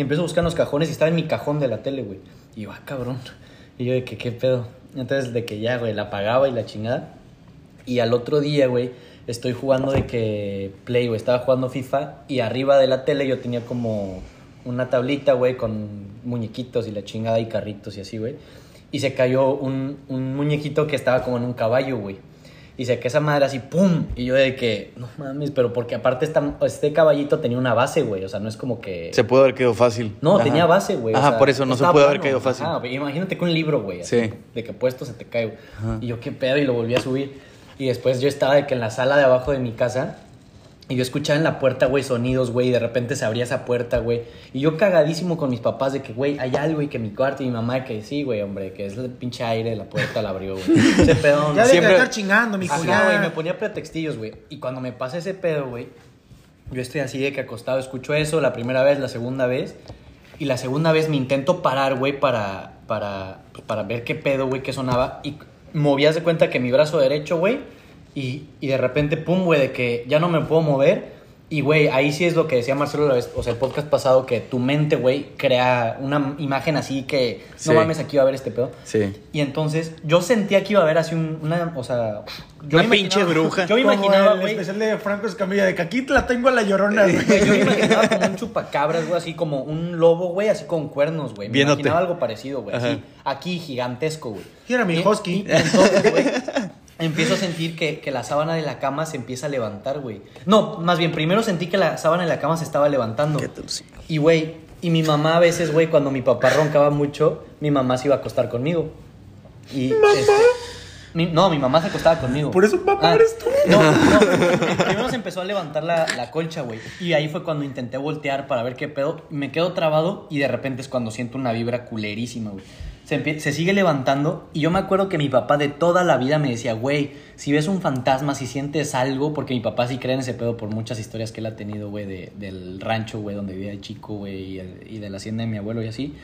Y empiezo a buscar en los cajones y estaba en mi cajón de la tele, güey. Y ah, cabrón. Y yo, de que, ¿qué pedo? Entonces, de que ya, güey, la apagaba y la chingada. Y al otro día, güey, estoy jugando de que Play, güey, estaba jugando FIFA y arriba de la tele yo tenía como una tablita, güey, con muñequitos y la chingada y carritos y así, güey. Y se cayó un, un muñequito que estaba como en un caballo, güey. Y se que esa madre así, ¡pum! Y yo de que, no mames, pero porque aparte esta, este caballito tenía una base, güey. O sea, no es como que... Se puede haber quedado fácil. No, Ajá. tenía base, güey. o Ajá, sea, por eso no se puede haber caído fácil. Ajá, imagínate con un libro, güey. Sí. De que puesto se te cae, güey. Y yo, qué pedo, y lo volví a subir. Y después yo estaba de que en la sala de abajo de mi casa. Y yo escuchaba en la puerta, güey, sonidos, güey. Y de repente se abría esa puerta, güey. Y yo cagadísimo con mis papás de que, güey, hay algo y que mi cuarto y mi mamá que sí, güey, hombre, que es el pinche aire, la puerta la abrió, güey. Ese pedo. Ya Siempre- de estar chingando. Ajá, ya. güey, me ponía pretextillos, güey. Y cuando me pasa ese pedo, güey, yo estoy así de que acostado, escucho eso la primera vez, la segunda vez. Y la segunda vez me intento parar, güey, para, para, pues, para ver qué pedo, güey, qué sonaba. Y movías de cuenta que mi brazo derecho, güey, y, y de repente, pum, güey, de que ya no me puedo mover. Y, güey, ahí sí es lo que decía Marcelo la vez, o sea, el podcast pasado, que tu mente, güey, crea una imagen así que, Sí. no mames, aquí va a haber este pedo. Sí. Y entonces, yo sentía que iba a haber así un- una, o sea... Yo Una me pinche bruja. Yo me imaginaba, el güey... especial de Franco Escamilla, de que aquí la tengo a la llorona, güey. Yo me imaginaba como un chupacabras, güey, así como un lobo, güey, así con cuernos, güey. Me Viéndote. imaginaba algo parecido, güey. Aquí, gigantesco, güey. Y era mi Y- husky. y entonces, güey, empiezo a sentir que, que la sábana de la cama se empieza a levantar, güey. No, más bien, primero sentí que la sábana de la cama se estaba levantando. Qué. Y, güey, y mi mamá a veces, güey, cuando mi papá roncaba mucho, mi mamá se iba a acostar conmigo. Y, este, mi- no, mi mamá se acostaba conmigo. Por eso papá Ah, eres tú. No, no. Primero se empezó a levantar la, la colcha, güey. Y ahí fue cuando intenté voltear para ver qué pedo. Me quedo trabado y de repente es cuando siento una vibra culerísima, güey. Se, sigue levantando y yo me acuerdo que mi papá de toda la vida me decía, güey, si ves un fantasma, si sientes algo, porque mi papá sí cree en ese pedo por muchas historias que él ha tenido, güey, de- del rancho, güey, donde vivía de chico, güey, y, el- y de la hacienda de mi abuelo y así.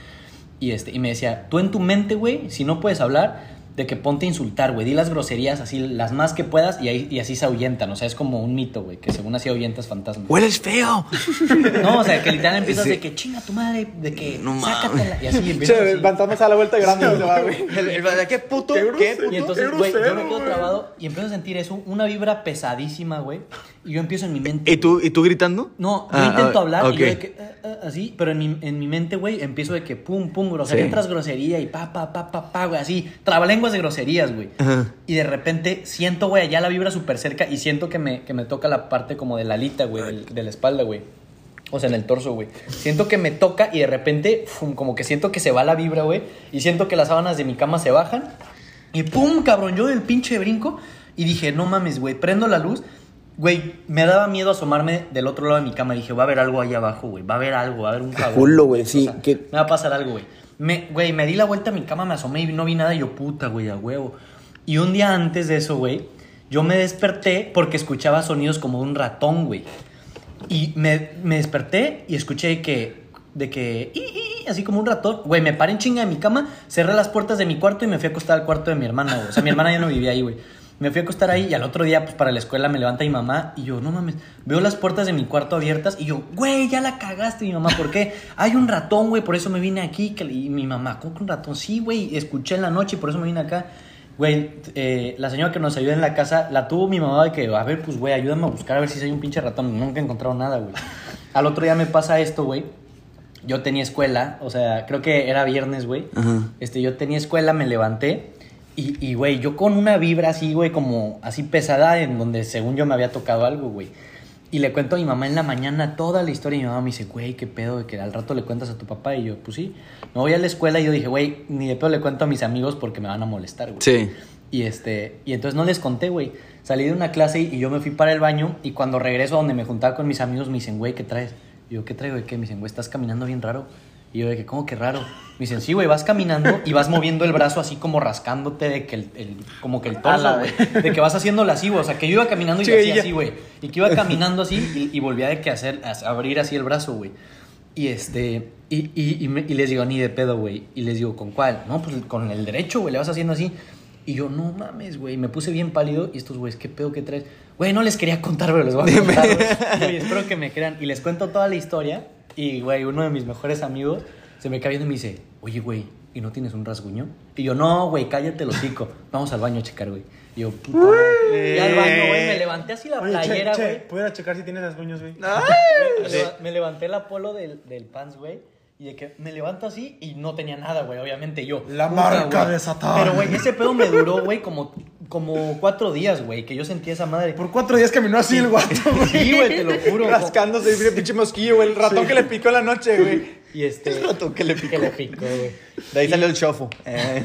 Y, este, y me decía, tú en tu mente, güey, si no puedes hablar, de que ponte a insultar, güey. Di las groserías así, las más que puedas, y, ahí, y así se ahuyentan. O sea, es como un mito, güey, que según así ahuyentas fantasmas. ¡Hueles feo! No, o sea, que literal empiezas Sí. de que chinga tu madre, de que No sácatela. Y así empiezas Che, así. el fantasma se da la vuelta güey. El- el- ¿Qué puto? Qué ¿Qué, puto? Y entonces, güey, yo me quedo trabado y empiezo a sentir eso, una vibra pesadísima, güey. Y yo empiezo en mi mente. ¿Y tú, ¿Y tú gritando? No, yo Ah, intento ah, hablar y yo de que, eh, eh, así, pero en mi, en mi mente, güey, empiezo de que pum, pum, grosería Sí. tras grosería y pa, pa, pa, pa, pa, güey, así, de groserías, güey. Ajá. Y de repente siento, güey, allá la vibra súper cerca y siento que me, que me toca la parte como de la alita, güey, del- de la espalda, güey. O sea, en el torso, güey. Siento que me toca y de repente, fum, como que siento que se va la vibra, güey. Y siento que las sábanas de mi cama se bajan. Y pum, cabrón, yo del pinche brinco. Y dije, no mames, güey, prendo la luz. Güey, me daba miedo asomarme del otro lado de mi cama. Dije, va a haber algo ahí abajo, güey. Va a haber algo, va a haber un cabrón. Culo, güey, O sí, sea, que- Me va a pasar algo, güey. Me, güey, me di la vuelta a mi cama, me asomé y no vi nada. Y yo, puta, güey, a huevo. Y un día antes de eso, güey, yo me desperté porque escuchaba sonidos como un ratón, güey. Y me, me desperté y escuché que, de que, así como un ratón. Güey, me paré en chinga de mi cama, cerré las puertas de mi cuarto y me fui a acostar al cuarto de mi hermana. O sea, mi hermana ya no vivía ahí, güey. Me fui a acostar ahí y al otro día, pues para la escuela me levanta mi mamá y yo, no mames, veo las puertas de mi cuarto abiertas y yo, güey, ya la cagaste, mi mamá, ¿por qué? Hay un ratón, güey, por eso me vine aquí. Y mi mamá, ¿cómo que un ratón? Sí, güey, escuché en la noche y por eso me vine acá. Güey, eh, la señora que nos ayuda en la casa, la tuvo mi mamá de que, a ver, pues, güey, ayúdame a buscar a ver si hay un pinche ratón. Nunca he encontrado nada, güey. Al otro día me pasa esto, güey. Yo tenía escuela, o sea, creo que era viernes, güey. Este, yo tenía escuela, me levanté y, y, güey, yo con una vibra así, güey, como así pesada, en donde según yo me había tocado algo, güey. Y le cuento a mi mamá en la mañana toda la historia y mi mamá me dice, güey, qué pedo, de que al rato le cuentas a tu papá. Y yo, pues sí. Me voy a la escuela y yo dije, güey, ni de pedo le cuento a mis amigos porque me van a molestar, güey. Sí. Y este, y entonces no les conté, güey. Salí de una clase y yo me fui para el baño y cuando regreso a donde me juntaba con mis amigos me dicen, güey, ¿qué traes? Y yo, ¿qué traigo qué? Me dicen, güey, estás caminando bien raro. Y yo de que, ¿cómo que raro? Me dicen, sí, güey, vas caminando y vas moviendo el brazo así como rascándote de que el, el- como que el torso, güey. De que vas haciéndolo así, güey. O sea, que yo iba caminando y Sí, hacía así, güey. Y que iba caminando así y, y volvía de que hacer, a- abrir así el brazo, güey. Y este, y, y, y, me- y les digo, ni de pedo, güey. Y les digo, ¿con cuál? No, pues con el derecho, güey, le vas haciendo así. Y yo, no mames, güey. Me puse bien pálido. Y estos güeyes, ¿qué pedo que traes? Güey, no les quería contar, pero les voy a contar, güey. Y espero que me crean. Y les cuento toda la historia. Y, güey, uno de mis mejores amigos se me cae viendo y me dice, oye, güey, ¿y no tienes un rasguño? Y yo, no, güey, cállate el hocico. Vamos al baño a checar, güey. Y yo, puta madre. Y al baño, güey, me levanté así la Oye, playera, che, güey. ¿pudiera checar si tienes rasguños, güey? Me, leva- me levanté la polo del, del pants, güey. Y de que me levanto así y no tenía nada, güey. Obviamente yo. La puta, marca güey. de Satán. Pero, güey, ese pedo me duró, güey, como, como cuatro días, güey. Que yo sentía esa madre. Por cuatro días caminó así el guato, güey. Sí, güey, te lo juro. Rascándose el pinche mosquillo, güey. El ratón que le picó la noche, güey. Y este. El ratón que le picó. Que le picó, güey. De ahí salió el chofo. Eh,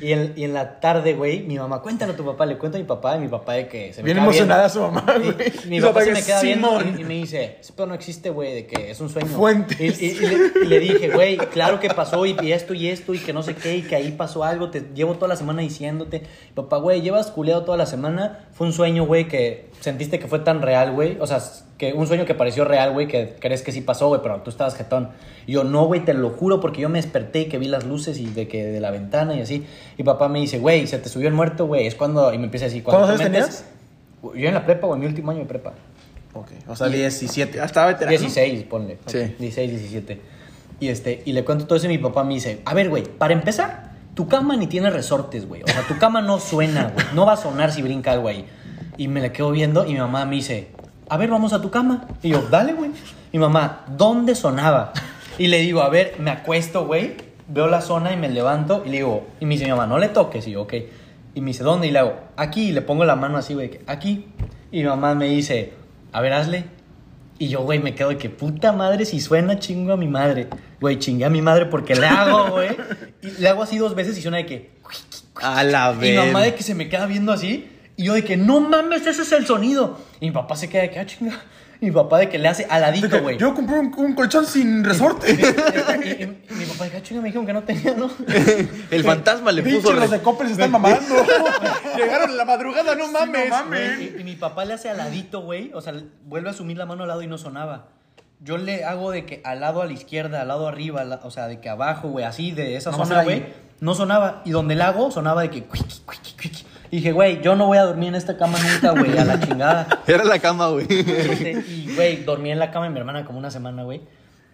Y en, y en la tarde, güey, mi mamá, cuéntale a tu papá, le cuento a mi papá, y mi papá de que se me Bien queda emocionada viendo. su mamá, güey. y mi papá se me queda viendo Simón. y, y me dice, ese pedo no existe, güey, de que es un sueño. Fuentes. Y, y- y le, y le dije, güey, claro que pasó y, y esto y esto y que no sé qué y que ahí pasó algo, te llevo toda la semana diciéndote. Papá, güey, llevas culeado toda la semana, fue un sueño, güey, que sentiste que fue tan real, güey. O sea, que un sueño que pareció real, güey, que crees que sí pasó, güey, pero tú estabas jetón. Y yo, no, güey, te lo juro, porque yo me desperté y que vi las luces y de que de la ventana y así. Y papá me dice, güey, se te subió el muerto, güey. Es cuando, y me empieza a decir, ¿Cuántos años metes- Yo en la prepa, güey, mi último año de prepa. Ok, o sea, 17. Ya estaba veterano. 16, ponle. Sí. 16, 17. Y, este, y le cuento todo eso y mi papá me dice, a ver, güey, para empezar, tu cama ni tiene resortes, güey. O sea, tu cama no suena, güey. No va a sonar si brinca algo ahí. Y me la quedo viendo y mi mamá me dice, a ver, vamos a tu cama. Y yo, dale, güey. Mi mamá, ¿dónde sonaba? Y le digo, a ver, me acuesto, güey. Veo la zona y me levanto y le digo, y me dice mi mamá, no le toques. Y yo, ok. Y me dice, ¿dónde? Y le hago, aquí. Y le pongo la mano así, güey, aquí. Y mi mamá me dice, a ver, hazle. Y yo, güey, me quedo de que puta madre, si suena chingo a mi madre. Güey, chingué a mi madre porque le hago, güey. Y le hago así dos veces y suena de que. A la Y mi vez. mamá de que se me queda viendo así. Y yo de que, no mames, ese es el sonido. Y mi papá se queda de que, ah, chinga. Mi papá de que le hace aladito, güey. Yo compré un, un colchón sin resorte. Y, y- y mi papá de que, ah, chinga, me dijeron que no tenía, ¿no? El fantasma le puso. Los de Coppel se están mamando. Llegaron en la madrugada, no mames. no mames. Y, y mi papá le hace aladito, güey. O sea, vuelve a asumir la mano al lado y no sonaba. Yo le hago de que al lado a la izquierda, al lado arriba, la- o sea, de que abajo, güey, así de esa zona, güey. No sonaba. Y donde la hago, sonaba de que. cuiqui, cuiqui, cuiqui. Y dije, güey, yo no voy a dormir en esta cama nunca, güey, a la chingada. Era la cama, güey. Y, güey, dormí en la cama de mi hermana como una semana, güey.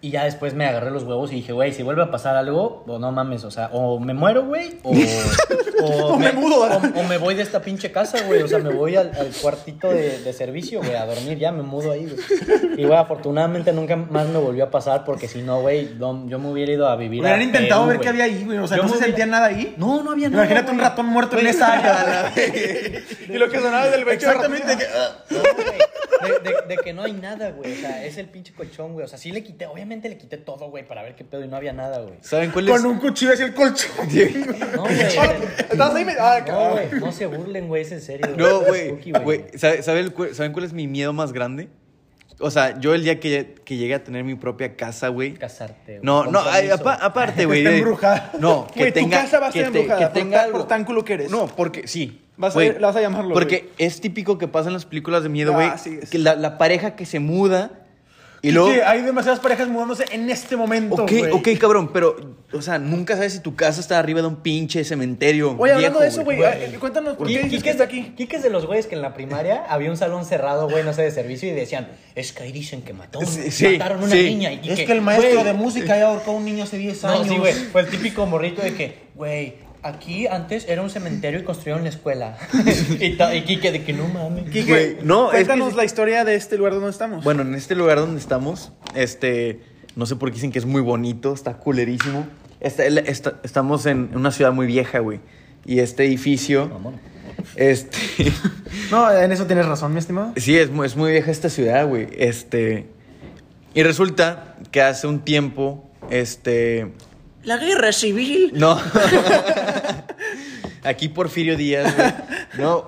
Y ya después me agarré los huevos y dije, güey, si vuelve a pasar algo, o no mames, o sea, o me muero, güey, o, o, O me mudo, o, o me voy de esta pinche casa, güey. O sea, me voy al, al cuartito de, de servicio, güey, a dormir, ya me mudo ahí, güey. Y, güey, afortunadamente nunca más me volvió a pasar porque si no, güey, no- yo me hubiera ido a vivir Hubieran a intentado Perú, ver güey. qué había ahí, güey. O sea, Yo no me se sentía nada ahí. No, no había nada. Imagínate un güey. ratón muerto en Güey, esa área. Y lo que sonaba del becho. Exactamente. que, ah. No. De, de- de que no hay nada, güey. O sea, es el pinche colchón, güey. O sea, sí le quité, obviamente le quité todo, güey, para ver qué pedo y no había nada, güey. ¿Saben cuál es? Con un cuchillo hacia el colchón. No, güey. ¿Estás ahí? Ah, No, güey. No se burlen, güey. Es en serio. No, güey. Güey. ¿sabe- sabe el cu- ¿Saben cuál es mi miedo más grande? O sea, yo el día que, que llegue a tener mi propia casa, güey. Casarte, güey. No, no, ay, apa- aparte, güey. De-. No, que Güey, tu tenga. casa va a que ser embrujada que tenga algo. por tan culo que eres. No, porque sí. Vas a- vas llamarlo, Porque güey. es típico que pasa en las películas de miedo, Ah, güey. sí, que la, la pareja que se muda y luego. que hay demasiadas parejas mudándose en este momento, Ok, güey. ok, cabrón, pero, o sea, nunca sabes si tu casa está arriba de un pinche cementerio. Oye, hablando de eso, güey, eh, cuéntanos por qué Quique que está aquí. Quique es de los güeyes que en la primaria había un salón cerrado, güey, no sé, de servicio y decían, es que ahí dicen que mató, Sí, sí, mataron una sí. niña. Y Es que el maestro de música ya ahorcó a un niño hace 10 años. No, sí, güey. Fue el típico morrito de que, güey, aquí antes era un cementerio y construyeron la escuela. y, ta- y Quique de que no mames. Quique, Güey, no, es que cuéntanos la historia de este lugar donde estamos. Bueno, en este lugar donde estamos, este, no sé por qué dicen que es muy bonito, está culerísimo. Está- el- está- estamos en una ciudad muy vieja, güey. Y este edificio, Mamón. este, No, en eso tienes razón, mi estimado. sí, es muy, es muy vieja esta ciudad, güey. Este, y resulta que hace un tiempo, este, La guerra civil. no, aquí Porfirio Díaz, güey, no,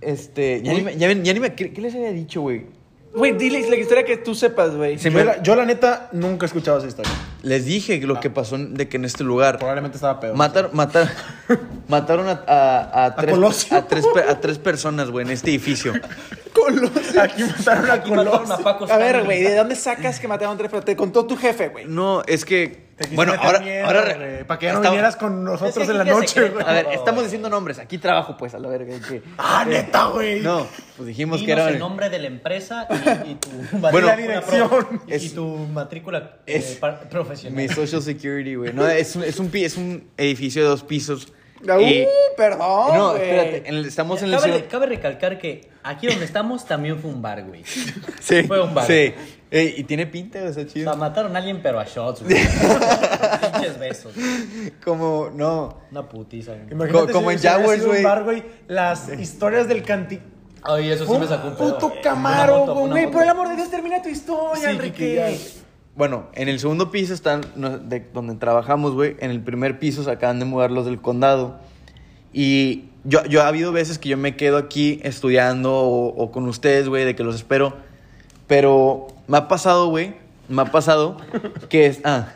este, ya ni, me, ya, me- ya ni me, ¿qué, qué les había dicho, güey? Güey, diles la historia que tú sepas, güey. Se Yo, me- la, yo, la neta, nunca he escuchado esa historia. Les dije lo que pasó de que en este lugar Probablemente estaba peor. Matar, matar, mataron a, a, a tres, a, tres, a tres personas, güey, en este edificio. Colosio. Aquí mataron a Aquí mataron Colosio. a Paco A ver, güey, ¿de dónde sacas que mataron tres? Te contó tu jefe, güey. No, es que. Te Bueno, ahora. miedo, ahora para que ya no estamos- vinieras con nosotros Es que en la noche, güey. A ver, estamos diciendo nombres. Aquí trabajo, pues, a la verga. que- Ah, neta, güey. No, pues dijimos que era. el nombre de la empresa y, y tu Bueno, la dirección. y, y tu matrícula eh, Es- par- profesional. Mi social security, güey. No, es un, es, un, es un edificio de dos pisos. Uh, y- perdón, no, espérate. en el- estamos en el. cabe, ciudad- cabe recalcar que aquí donde estamos también fue un bar, güey. Sí, fue un bar. Sí. Ey, y tiene pinta, o sea, O chido. sea, mataron a alguien, pero a shots, güey. Pinches besos. Como, no. Una putiza, güey. Imagínate Co- como si- en Jaguars, un güey. bar, güey. Las historias del canti... Ay, eso sí me sacó un pedo. Puto güey. Camaro, güey. Por el amor de Dios, termina tu historia, Sí, Enrique. Kike, ya. Bueno, en el segundo piso están no, de donde trabajamos, güey. En el primer piso se acaban de mudar los del condado. Y yo, yo ha habido veces que yo me quedo aquí estudiando o, o con ustedes, güey, de que los espero. Pero me ha pasado, güey. Me ha pasado que es. Ah.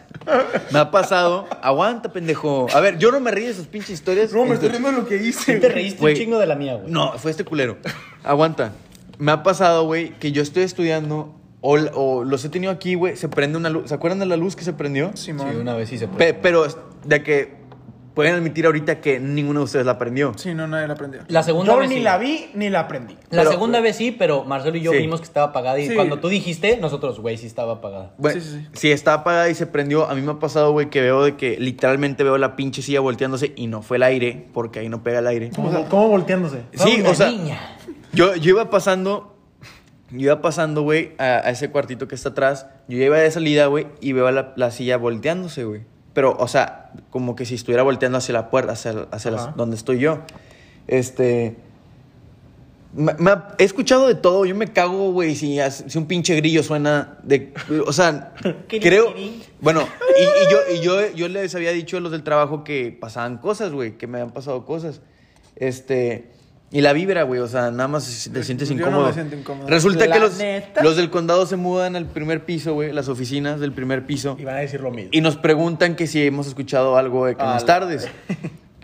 Me ha pasado. Aguanta, pendejo. A ver, yo no me río de sus pinches historias. No, me estoy Entonces- riendo de lo que hice. Te reíste un chingo de la mía, güey. No, fue este culero. Aguanta. Me ha pasado, güey, que yo estoy estudiando o, o los he tenido aquí, güey, se prende una luz. ¿Se acuerdan de la luz que se prendió? Simón. Sí, una vez sí se Pe- puede. pero de que pueden admitir ahorita que ninguno de ustedes la prendió. Sí, no, nadie la aprendió. La segunda Yo vez ni sí. la vi ni la aprendí. La Pero- segunda vez sí, pero Marcelo y yo Sí. vimos que estaba apagada y Sí. cuando tú dijiste, nosotros, güey, sí estaba apagada. Bueno, Sí, sí, sí. Si está apagada y se prendió, a mí me ha pasado, güey, que veo de que literalmente veo la pinche silla volteándose y no fue el aire, porque ahí no pega el aire. ¿Cómo, cómo volteándose? Sí, o sea, niña. yo, yo iba pasando, yo iba pasando, güey, a, a ese cuartito que está atrás. Yo ya iba de salida, güey, y veo la, la silla volteándose, güey. Pero, o sea, como que si estuviera volteando hacia la puerta, hacia, hacia las- donde estoy yo. Este. me- he escuchado de todo. Yo me cago, güey, si, si un pinche grillo suena de. O sea, creo. Bueno, y, y yo, y yo, yo les había dicho a los del trabajo que pasaban cosas, güey, que me han pasado cosas. Este. Y la vibra, güey, o sea, nada más te sientes Yo no incómodo. me siento incómodo. Resulta ¿La que los, neta? los del condado se mudan al primer piso, güey, las oficinas del primer piso. Y van a decir lo mismo. Y nos preguntan que si hemos escuchado algo de que en A las la tardes.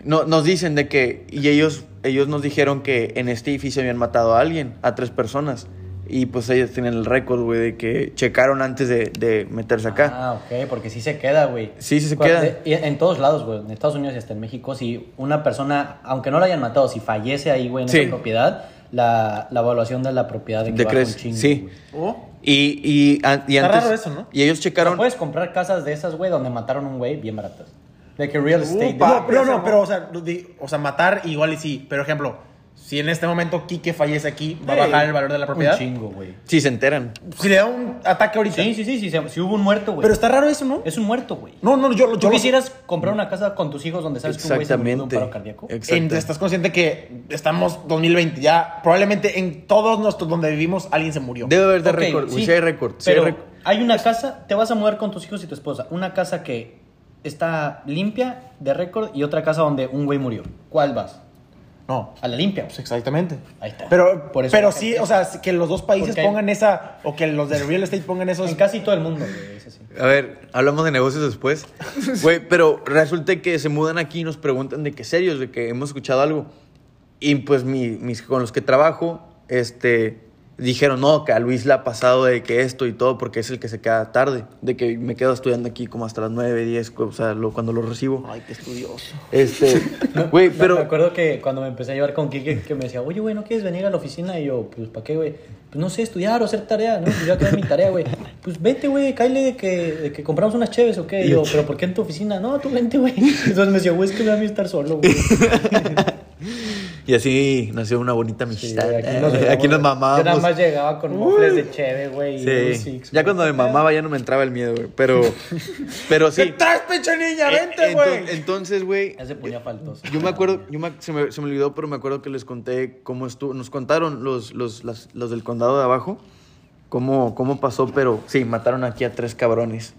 No, nos dicen de que, y ellos, ellos nos dijeron que en este edificio habían matado a alguien, a tres personas. Y pues ellos tienen el récord, güey, de que checaron antes de, de meterse acá. Ah, ok, porque sí se queda, güey. Sí, sí se queda. en todos lados, güey. En Estados Unidos y hasta en México, si una persona, aunque no la hayan matado, si fallece ahí, güey, en Sí. esa propiedad, la, la evaluación de la propiedad de que ¿Te baja crees? un chingo, Sí. Oh, Y, y, a- y Está antes. raro eso, ¿no? Y ellos O sea, checaron. puedes comprar casas de esas, güey, donde mataron a un güey bien baratas. De que real estate. Upa. No, no, no. pero o sea, o sea, matar igual y sí. Pero ejemplo, si en este momento Kike fallece aquí, ¿va a bajar el valor de la un propiedad? chingo, güey. Sí, se enteran. Si le da un ataque ahorita. Sí, sí, sí, sí, se- si hubo un muerto, güey. Pero está raro eso, ¿no? Es un muerto, güey. No, no, yo, yo ¿Tú lo- quisieras comprar una casa con tus hijos donde sabes que un güey se murió de un Exactamente. paro cardíaco? Exacto. En- estás consciente que estamos 2020, ya probablemente en todos nuestros donde vivimos alguien se murió. Debe haber de Ok, récord. güey, sí, sí hay récord. sí hay Pero récord. hay una casa, te vas a mudar con tus hijos y tu esposa. Una casa que está limpia de récord y otra casa donde un güey murió. ¿Cuál vas? No, A la limpia. pues exactamente. Ahí está. Pero, Por eso pero sí, o sea, que los dos países Porque- pongan esa, o que los de real estate pongan esos. En casi todo el mundo, güey. Es así. A ver, hablamos de negocios después. Güey, pero resulta que se mudan aquí y nos preguntan de qué serios, de que hemos escuchado algo. Y pues mi- mis, con los que trabajo, este, dijeron, no, que a Luis le ha pasado de que esto y todo, porque es el que se queda tarde. De que me quedo estudiando aquí como hasta las 9, 10, o sea, lo- cuando lo recibo. Ay, qué estudioso. Este, güey, pero... Me acuerdo que cuando me empecé a llevar con Kike, que me decía, oye, güey, ¿no quieres venir a la oficina? Y yo, pues, ¿para qué, güey? Pues no sé, estudiar o hacer tarea, ¿no? Pues ya quedé mi tarea, güey. Pues vete, güey, cállate de que, de que compramos unas cheves o qué. Y yo, ¿pero por qué en tu oficina? No, tú vente, güey. Entonces me decía, güey, es que me da a mí estar solo, güey. Y así nació una bonita Sí, amistad. güey, aquí, nos, llegamos- mamábamos. Yo nada más llegaba con mofles de cheve, güey. Sí, ya cuando me mamaba ya no me entraba el miedo, güey. Pero, pero ¿Qué sí. traes, pinche niña? Eh, Vente, güey. ento- Entonces, güey, Ya se ponía faltoso. yo me acuerdo, yo me- se, me, se me olvidó, pero me acuerdo que les conté cómo estuvo, nos contaron los, los, las- los del condado de abajo, cómo, cómo pasó, pero sí, mataron aquí a tres cabrones.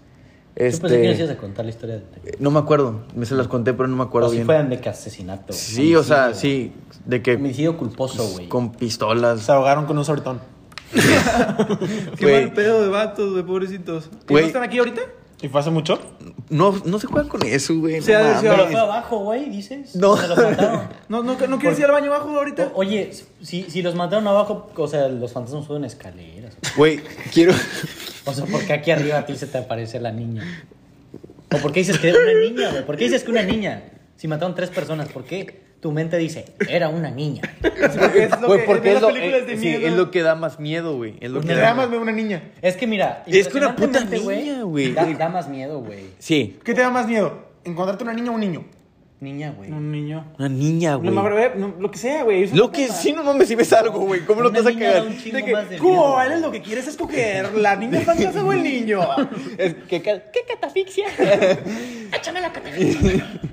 Yo pensé que nos ibas Este, a contar la historia de... no me acuerdo, me se las conté, pero no me acuerdo O si bien. fueran de que asesinato. Sí, o sea, homicidio. sí, de que Homicidio culposo, güey. con pistolas. Se ahogaron con un sortón. qué Güey. mal pedo de vatos, de pobrecitos. ¿Y no están aquí ahorita? ¿Y fue hace mucho? No, no se juega con eso, güey. no Se ha de- se fue abajo, güey, dices. No. Se los mataron. ¿No, no, no quieres ir al baño abajo ahorita? O- oye, si, si los mataron abajo, o sea, los fantasmas suben escaleras. Güey, quiero... O sea, ¿por qué aquí arriba a ti se te aparece la niña? ¿O por qué dices que era una niña, güey? ¿Por qué dices que una niña? Si mataron tres personas, ¿por qué tu mente dice, era una niña? Porque es lo Güey, que porque es lo, películas eh, sí, miedo. es lo que da más miedo, güey. Es lo que Nada da más veo una niña. Es que mira, Es que una puta impresionantemente, niña, güey. Da, da más miedo, güey. Sí, ¿Qué te da más miedo? ¿Encontrarte una niña o un niño? Niña, güey. Un niño. una niña, No, güey. no, lo que sea, güey. es Lo que sí, no mames, si ves algo, güey. ¿Cómo no te Una vas a niña da cagar? un chingo De que, más de miedo, es lo que quieres escoger. ¿La niña fantasma o el niño? Es que ca- ¿Qué catafixia?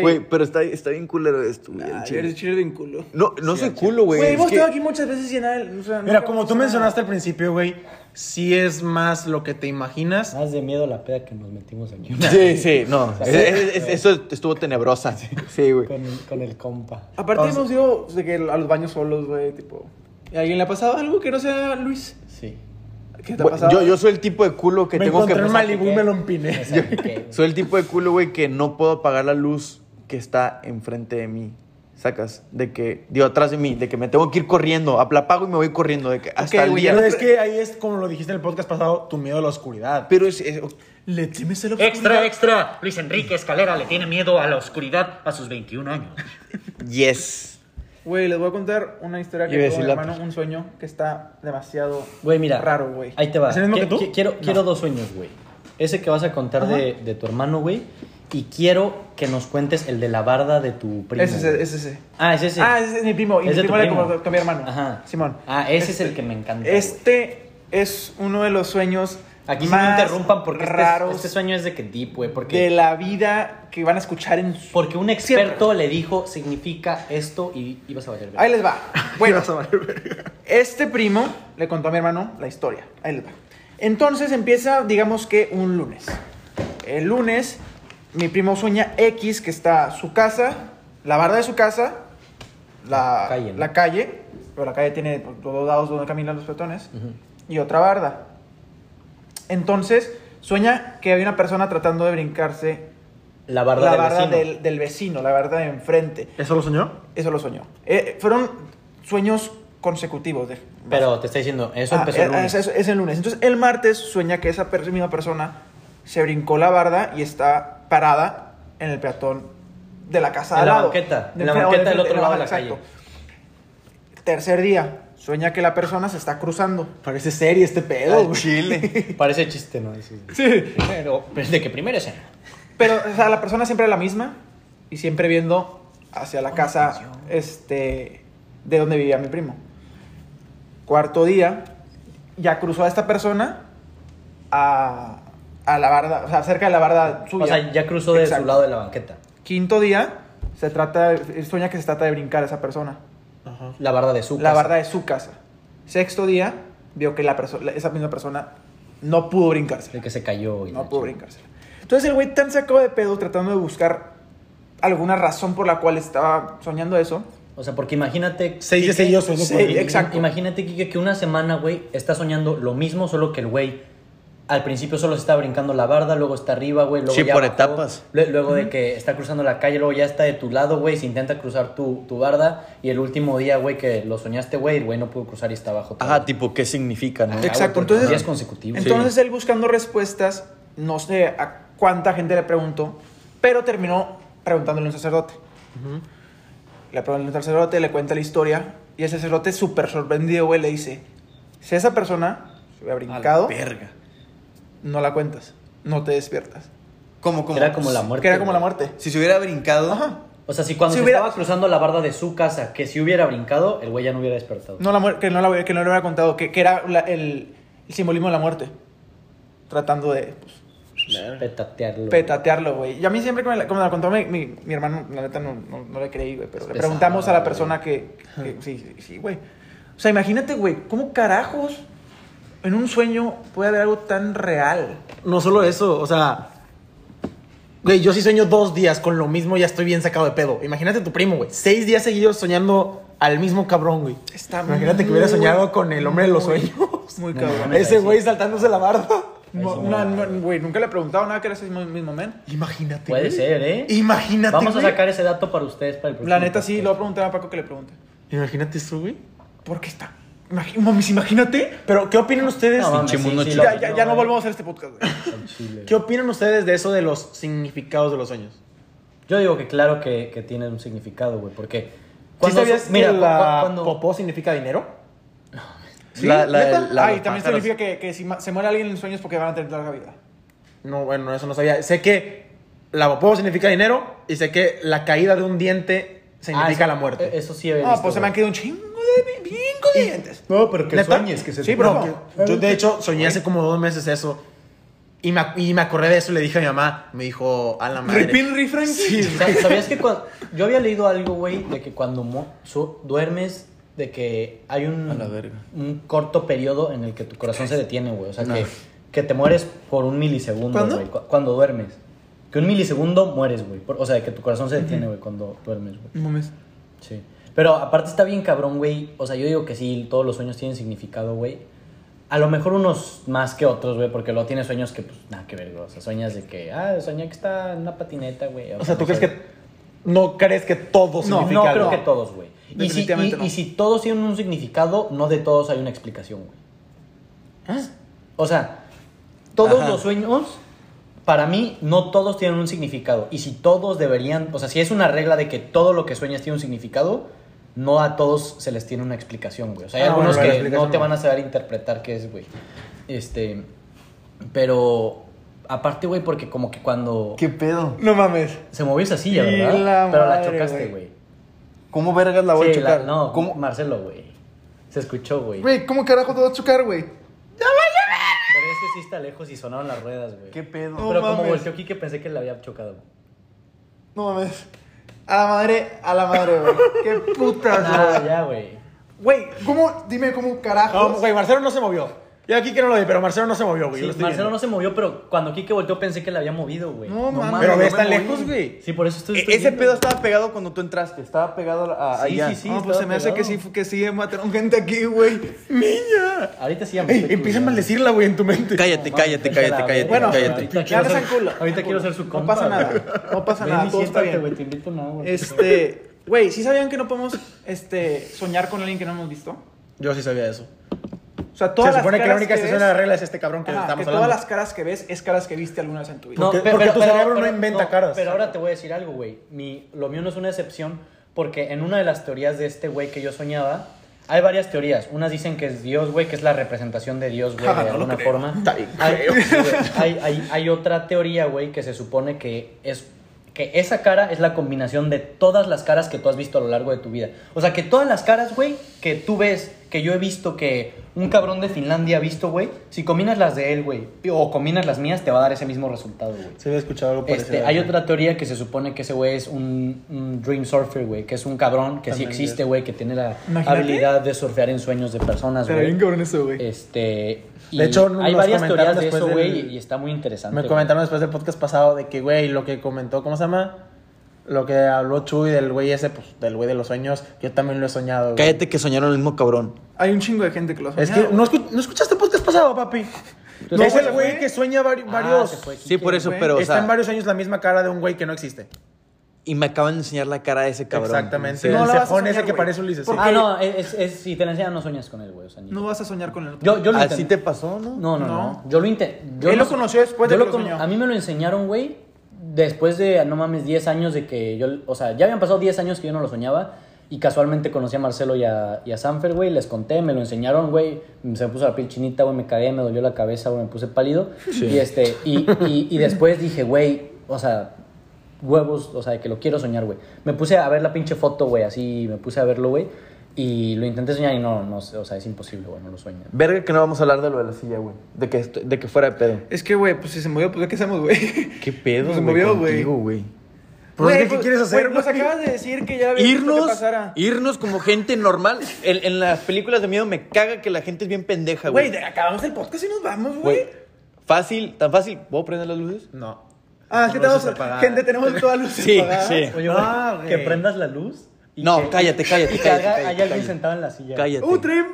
Güey, Güey, pero está, está bien culero esto, güey. chile. eres chile bien culo. No, no soy culo, güey. Güey, hemos que- estado aquí muchas veces y nada. o sea, Mira, como tú mencionaste al principio, güey, sí es más lo que te imaginas. Más de miedo la peda que nos metimos aquí. Sí, sí, no. es- es- es- eso estuvo tenebrosa. Sí, güey. Con, con el compa. Aparte, hemos ido de que a los baños solos, güey, tipo. ¿Y a alguien le ha pasado algo que no sea Luis? Sí. ¿Qué te ha pasado? Yo, yo soy el tipo de culo que me tengo que... encontré en Malibu y me lo empiné. Me. Soy el tipo de culo, güey, que no puedo apagar la luz que está enfrente de mí. Sacas, de que, digo, atrás de mí, de que me tengo que ir corriendo, la apago y me voy corriendo, de que hasta Ok, el güey, día. Pero es que ahí es como lo dijiste en el podcast pasado, tu miedo a la oscuridad. Pero es, es- ¿Le temes a la Extra, extra. Luis Enrique Escalera le tiene miedo a la oscuridad a sus 21 años. yes. Güey, les voy a contar una historia que tuvo mi hermano, un sueño que está demasiado Güey, mira. raro, güey. Ahí te va. ¿Es el mismo que tú? qui- Quiero, quiero dos sueños, güey. Ese que vas a contar de, de tu hermano, güey. Y quiero que nos cuentes el de la barda de tu primo. Es ese, es ese. Ah, es ese. Ah, ese es mi primo. Y Es mi de tu primo era primo. como con mi hermano. Ajá. Simón. Ah, ese Este- es el que me encanta. Este es uno de los sueños Aquí sí me más interrumpan porque este, raros este sueño es de que deep, güey. Porque, de la vida que van a escuchar en su... porque un experto le dijo significa esto y ibas a valer. verga. Ahí les va. Bueno, este primo le contó a mi hermano la historia. Ahí les va. Entonces empieza, digamos que un lunes. El lunes, mi primo sueña X, que está su casa, la barda de su casa, la Calle, ¿no? la calle, pero la calle tiene pues, dos lados donde caminan los peatones, y otra barda. Entonces, sueña que había una persona tratando de brincarse La barda la del barda vecino. del, del vecino, la barda de enfrente. ¿Eso lo soñó? Eso lo soñó. Eh, fueron sueños consecutivos. De, Pero te está diciendo, eso Ah, empezó el eh, lunes. Es, es el lunes. Entonces, el martes sueña que esa per- misma persona se brincó la barda y está parada en el peatón de la casa En al la lado. banqueta, De en la banqueta del otro lado de la exacto. Tercer día, sueña que la persona se está cruzando. Parece serie este pedo, Al chile. Parece chiste, ¿no? Sí. Sí. Pero, pero de que primera escena. Pero, o sea, la persona siempre es la misma y siempre viendo hacia la casa este, de donde vivía mi primo. Cuarto día, ya cruzó a esta persona a, a la barda, o sea, cerca de la barda suya. O sea, ya cruzó de Exacto. su lado de la banqueta. Quinto día, se trata, sueña que se trata de brincar a esa persona. La barda de su La casa. barda de su casa. Sexto día, vio que la perso- esa misma persona no pudo brincarse. De que se cayó. Y No la pudo brincársela. Entonces el güey tan sacado de pedo tratando de buscar alguna razón por la cual estaba soñando eso. O sea, porque imagínate. Seis días Quique- seguidos exacto. Imagínate, Kike, que una semana, güey, está soñando lo mismo, solo que el güey al principio solo se está brincando la barda, luego está arriba, güey, luego Sí, ya por bajó, etapas. lue- Luego de que está cruzando la calle, luego ya está de tu lado, güey, se intenta cruzar tu, tu barda y el último día, güey, que lo soñaste, güey, el güey no pudo cruzar y está abajo. todo. Ajá, tipo, ¿qué significa, no? Ajá, Exacto, porque entonces- días consecutivos. Entonces él buscando respuestas, no sé a cuánta gente le preguntó, pero terminó preguntándole a un sacerdote. Le pregunta al sacerdote, le cuenta la historia y el sacerdote súper sorprendido, güey, le dice, si esa persona se hubiera brincado, Verga. No la cuentas, no te despiertas. ¿Cómo, cómo? Era como la muerte. que era como la muerte. Si se hubiera brincado. Ajá. O sea, si cuando Si se hubiera- estaba cruzando la barda de su casa, que si hubiera brincado, el güey ya no hubiera despertado. No, la muer- que, no la, que no le hubiera contado, que, que era la- el, el simbolismo de la muerte. Tratando de pues, Petatearlo. petatearlo, güey. Y a mí siempre que me la, como me la contó mi, mi, mi hermano, la neta no, no, no le creí, güey. Pero Es le preguntamos a la persona que, que- sí, sí, sí, güey. O sea, imagínate, güey, ¿cómo carajos en un sueño puede haber algo tan real? No solo eso, o sea. Güey, yo sí sueño dos días con lo mismo, ya estoy bien sacado de pedo. Imagínate tu primo, güey. Seis días seguidos soñando al mismo cabrón, güey. Está Imagínate que hubiera soñado con el hombre de los sueños. Muy cabrón. Ese güey saltándose la barda. No, no, no, güey, nunca le he preguntado nada que era ese mismo, mismo men. Imagínate. Puede güey. ser, ¿eh? Imagínate. Vamos a sacar ese dato para ustedes para el próximo La neta sí, podcast. lo voy a preguntar a Paco que le pregunte. Imagínate eso, güey. ¿Por qué está? Imagi- Mamis, imagínate. Pero, ¿qué opinan ustedes? No, mames, sí, sí, Ya, ya, ya no volvemos a hacer este podcast, güey. ¿Qué opinan ustedes de eso de los significados de los sueños? Yo digo que claro que, que tiene un significado, güey, porque... ¿Sí cuando- sabías mira, que la cu- cuando... popó significa dinero? La, la, ¿Neta? la- ah, y también pájaros. significa que, que si se muere alguien en sueños porque van a tener larga vida. No, bueno, eso no sabía. Sé que la popó significa dinero y sé que la caída de un diente significa Ah, la eso- muerte. eh, Eso sí había No, visto, pues se me han quedado un chingo de de dientes. No, pero que sueñes, que se- Sí, que- yo de hecho soñé hace como dos meses eso. Y me, y me acordé de eso y le dije a mi mamá. Me dijo, a la madre. Ripin, rifran. Sí, Sa- ¿Sabías que cuando... Yo había leído algo, güey, de que cuando mo- su- duermes, de que hay un, A la verga. un corto periodo en el que tu corazón se detiene, güey. O sea, que, que te mueres por un milisegundo, ¿Cuándo? güey. cu- Cuando duermes. Que un milisegundo mueres, güey. Por- O sea, que tu corazón se detiene, güey, cuando duermes, güey. No mames. Sí. Pero aparte está bien cabrón, güey. O sea, yo digo que sí, todos los sueños tienen significado, güey. A lo mejor unos más que otros, güey, porque luego tienes sueños que, pues, nada que ver, güey. O sea, sueñas de que, ah, soñé que está en una patineta, güey. O sea, ¿tú no crees que no crees que todo No, significa No creo que todos, güey. Y si, y- no. y si todos tienen un significado, no de todos hay una explicación, güey. O sea, todos Ajá. los sueños, para mí, no todos tienen un significado. Y si todos deberían, o sea, si es una regla de que todo lo que sueñas tiene un significado, no a todos se les tiene una explicación, güey. O sea, hay Ah, algunos bueno, la que no te no. van a saber interpretar qué es, güey. Este, pero aparte, güey, porque como que cuando ¿Qué pedo? No mames. se movió esa silla, Y ¿verdad? la pero la madre, chocaste, güey. ¿Cómo vergas la voy a Sí, chocar? la- no, ¿Cómo? Marcelo, güey. Se escuchó, güey. Güey, ¿cómo carajo te vas a chocar, güey? Pero es que sí está lejos y sonaron las ruedas, güey. ¿Qué pedo? No Pero como mames. volteó Kike pensé que le había chocado. No mames. A la madre, a la madre, güey. Qué putas, Ah, güey. ya, güey. Güey, ¿cómo? Dime cómo carajo. No, güey, Marcelo no se movió. Yo aquí que no lo vi, pero Marcelo no se movió, güey. Sí, yo lo estoy Marcelo viendo. no se movió, pero cuando Kike volteó pensé que le había movido, güey. No, mames. Pero no está moví. lejos, güey. Sí, por eso estoy. E- estoy Ese viendo, pedo güey. estaba pegado cuando tú entraste. Estaba pegado a, Sí, allá. sí, sí. no, pues se me hace que sí, que sí mataron gente aquí, güey. Niña. Ahorita sí Ey, empieza a maldecirla, güey, en tu mente. Cállate, No, mames, cállate, a cállate, cállate, Bueno, güey. cállate. Ahorita Ya quiero ser- el culo. Ahorita quiero ser su No compa. pasa nada. güey. No pasa nada. Todo está bien. güey, te invito a una agua. Este, güey, ¿sí sabían que no podemos este, soñar con alguien que no hemos visto? Yo sí sabía eso. O sea, todas Se supone las que la única excepción ves- de la regla es este cabrón que Ajá, estamos que hablando. todas las caras que ves es caras que viste alguna vez en tu vida. Porque- porque tu cerebro no inventa caras. Pero ahora te voy a decir algo, güey. Mi- Lo mío no es una excepción porque en una de las teorías de este güey que yo soñaba, hay varias teorías. Unas dicen que es Dios, güey, que es la representación de Dios, güey, de no alguna creo. forma. Hay, sí, güey. hay, hay- hay otra teoría, güey, que se supone que es que esa cara es la combinación de todas las caras que tú has visto a lo largo de tu vida. O sea, que todas las caras, güey, que tú ves, que yo he visto, que un cabrón de Finlandia ha visto, güey, si combinas las de él, güey, o combinas las mías, te va a dar ese mismo resultado, güey. Se había escuchado algo parecido. Este, hay otra teoría que se supone que ese güey es un, un dream surfer, güey, que es un cabrón que sí También, existe, güey, que tiene la Imagínate. habilidad de surfear en sueños de personas, Pero bien güey. cabrón eso, güey. Este, y De hecho, hay varias teorías de eso, del- güey, y está muy interesante. Me güey. comentaron después del podcast pasado de que, güey, lo que comentó, ¿cómo se llama? Lo que habló Chuy del güey ese, pues, del güey de los sueños, yo también lo he soñado. güey. Cállate que soñaron el mismo cabrón. Hay un chingo de gente que lo ha Es que, soñado. ¿no, escu- ¿no escuchaste el podcast pasado, papi? No, es el güey que sueña vari- Ah, varios... se fue Sí, por eso, güey. pero, o está sea, en varios años la misma cara de un güey que no existe. y me acaban de enseñar la cara de ese cabrón. Exactamente. Sí. No el la vas a cejón soñar, ese que güey. parece Ulises. sí. Porque- Ah, no, es, es- si te la enseñan no sueñas con él, güey. o sea, ni- No vas a soñar con él. Yo, yo lo Así te pasó, ¿no? No, no, no, No. Yo lo intenté. Él lo conoció después de yo que lo cono- soñó. A mí me lo enseñaron, güey, después de, no mames, 10 años de que yo... O sea, ya habían pasado 10 años que yo no lo soñaba. Y casualmente conocí a Marcelo y a, y a Sanfer, güey. Les conté, me lo enseñaron, güey. Se me puso la piel chinita, güey. Me cagué, me dolió la cabeza, güey. Me puse pálido. Y, este, y, y, y después dije, güey, o sea, huevos, o sea, que lo quiero soñar, güey. Me puse a ver la pinche foto, güey, así, me puse a verlo, güey. Y lo intenté soñar y no, no, sé, o sea, es imposible, güey, no lo sueño. Verga que no vamos a hablar de lo de la silla, güey. De que, esto- de que fuera de pedo. Es que, güey, pues si se movió, pues ¿qué hacemos, güey? ¿Qué pedo, Pues se movió, güey. Pues, ¿qué quieres hacer, güey? Nos acabas de decir que ya visto que Irnos, pasara. irnos como gente normal. En, en las películas de miedo me caga que la gente es bien pendeja, Güey, güey. acabamos el podcast y nos vamos, Güey, fácil, tan fácil. ¿Puedo prender las luces? No. Ah, es que tenemos, gente, tenemos todas las luces Sí, apagadas. sí. Ah, güey. que prendas la luz. No, que- cállate, cállate, cállate, haya alguien cállate. sentado en la silla. Cállate. Uh, verga.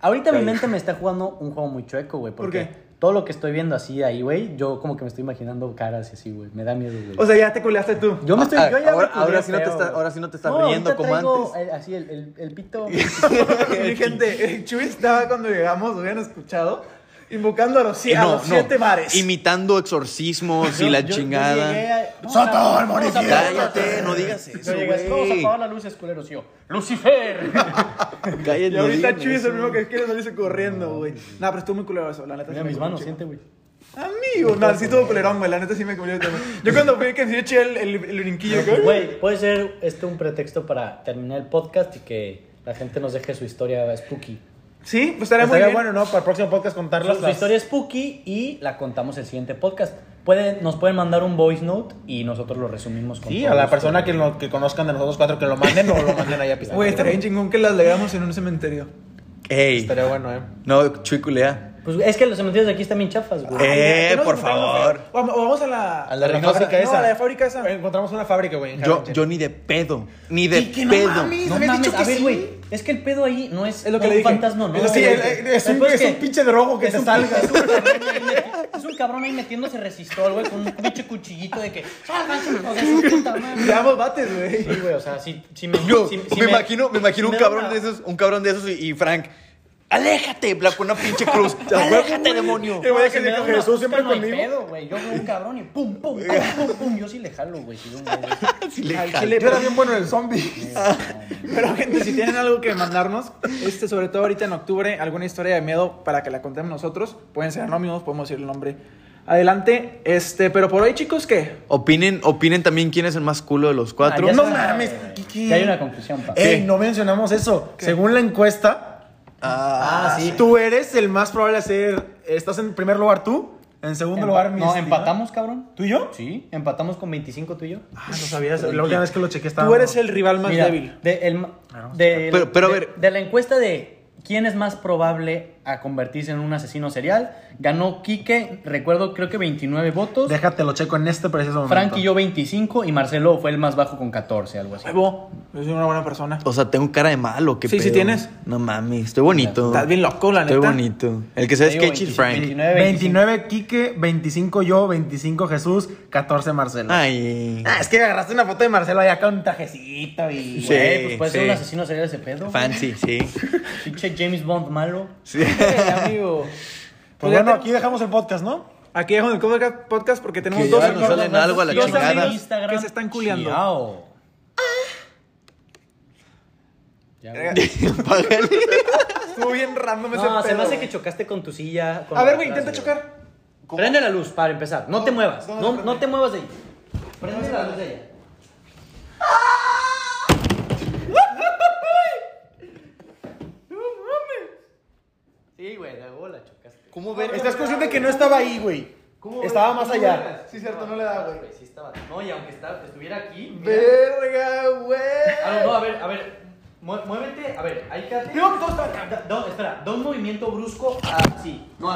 Ahorita mi Cállate. mente me está jugando un juego muy chueco, güey. Porque qué? todo lo que estoy viendo así ahí, güey, yo como que me estoy imaginando caras y así, güey. Me da miedo, güey. O sea, ya te culeaste tú. yo me estoy. Ah, yo ya ahora- me ahora sí no te está- ahora sí no te estás No, riendo como traigo, antes. eh, así, el, el, el pito. Mi gente, eh, Chuy estaba cuando llegamos, lo habían escuchado, invocando a los, sie- a No, los no, siete mares. Imitando exorcismos y la yo- chingada. a- no, ¡Soto, no, municipio! apagar- Cállate, no digas eso, Yo llegué así, vamos a güey. apagar las luces, culeros. Y yo, ¡Lucifer! Cállate, y no ahorita Chuy es el mismo que quiere salirse corriendo, güey. No, pero estuvo muy culero eso, la neta. Mira sí me mis manos, siente, güey. Amigo, no, sí estuvo culerón, güey, la neta sí me culió también. Yo cuando fui que sí eché el, el, el brinquillo, que- Güey, puede ser esto un pretexto para terminar el podcast y que la gente nos deje su historia spooky. Sí, pues estaría muy Estaría bien. bueno, ¿no? Para el próximo podcast Su, contarlas. su las- historia spooky y la contamos el siguiente podcast. Pueden, nos pueden mandar un voice note y nosotros lo resumimos con Sí, todo a la persona que, lo, que conozcan de nosotros cuatro que lo manden o lo manden allá a pisar. Güey, estaría bien chingón que las leamos en un cementerio. Ey. Estaría bueno, ¿eh? No, chuy culea. Pues es que los cementerios de aquí están bien chafas, güey. Eh, ¿Qué nos por favor. Vamos, o vamos a la, A la La Reynosa. fábrica no, esa. a la de fábrica esa. Encontramos una fábrica, güey. en Yo, yo ni de pedo. Ni de Chiqui, no pedo. mames. No habías mames, dicho que a ver, sí. güey. Es que el pedo ahí no es, Es lo que no le un dije. fantasma, no. Es, sí, es, un, pedo es un pinche drogo que es te un- salga. Es un, cabrón ahí meti- es un cabrón ahí metiéndose resistol, güey, con un pinche cuchillito de que. ¡Sálganse! O sea, es un puta madre. Le damos bates, güey. Sí, güey, o sea, si, si me. Yo si- si me, imagino, me imagino si un cabrón una- de esos, un cabrón de esos y, y Frank. Aléjate, Black, con una pinche cruz. Aléjate, demonio. Que si me dijo, da una Jesús siempre conmigo. pedo, güey. Yo veo un cabrón y pum, pum, pum, pum, pum. Yo sí le jalo, güey. Si. Sí le Al jalo. Yo era bien bueno en el zombie. Pero gente, si tienen algo que mandarnos, este, sobre todo ahorita en octubre, alguna historia de miedo para que la contemos nosotros, pueden ser anónimos, podemos decir el nombre adelante. Este, pero por hoy, chicos, ¿qué? Opinen, opinen también quién es el más culo de los cuatro. Ah, ya No mames. Ya hay una conclusión, pa. Ey, no mencionamos eso. Según la encuesta, Ah, sí. tú eres el más probable de ser. Estás en primer lugar tú. En segundo lugar, mi No, empatamos, cabrón. ¿Tú y yo? Sí, empatamos con 25 tú y yo. Ah, no sabías. La última vez que lo chequé estaba. Tú eres el rival más Mira, débil. De, el de- Pero- pero a de- ver. De la encuesta de quién es más probable a convertirse en un asesino serial, ganó Quique, recuerdo, creo que 29 votos. Déjate, lo checo en este preciso momento. Frank y yo 25 y Marcelo fue el más bajo con 14, algo así. Huevo, yo soy una buena persona. O sea, tengo cara de malo, qué Sí, sí pedo? tienes. No mames, estoy bonito. Estás bien loco, la neta. Estoy bonito. El que se sketchy es 25, Frank. 29, 29 Quique, 25 yo, 25 Jesús, 14 Marcelo. Ay. Ah, es que agarraste una foto de Marcelo allá con un trajecito y. Sí. Güey, pues puede ser sí. un asesino serial ese pedo. Fancy, sí. Pinche James Bond malo. sí. Amigo. Pues ya bueno, te- aquí dejamos el podcast, ¿no? Aquí dejamos el podcast- porque tenemos Que dos ya nos amigos- salen algo a la dos chingada. amigos Instagram. que se están culeando. Chiao. Ya. Estuvo bien random ese No, se me hace que chocaste con tu silla. con A ver, güey, intenta chocar. Prende la luz para empezar. No, te muevas. ¿dónde No, no te muevas de ahí. Prende la luz de ella. Sí, güey, de huevo la chocaste. ¿Cómo ver? Estás consciente que no estaba ahí, güey. Estaba más allá. Sí, cierto, no le da, güey. Sí estaba. No, y aunque estaba- estuviera aquí. mira. Verga, güey. Ah, no, no, a ver, a ver. Mu- Muévete, a ver, ahí quédate. No, espera, da un movimiento brusco así. No,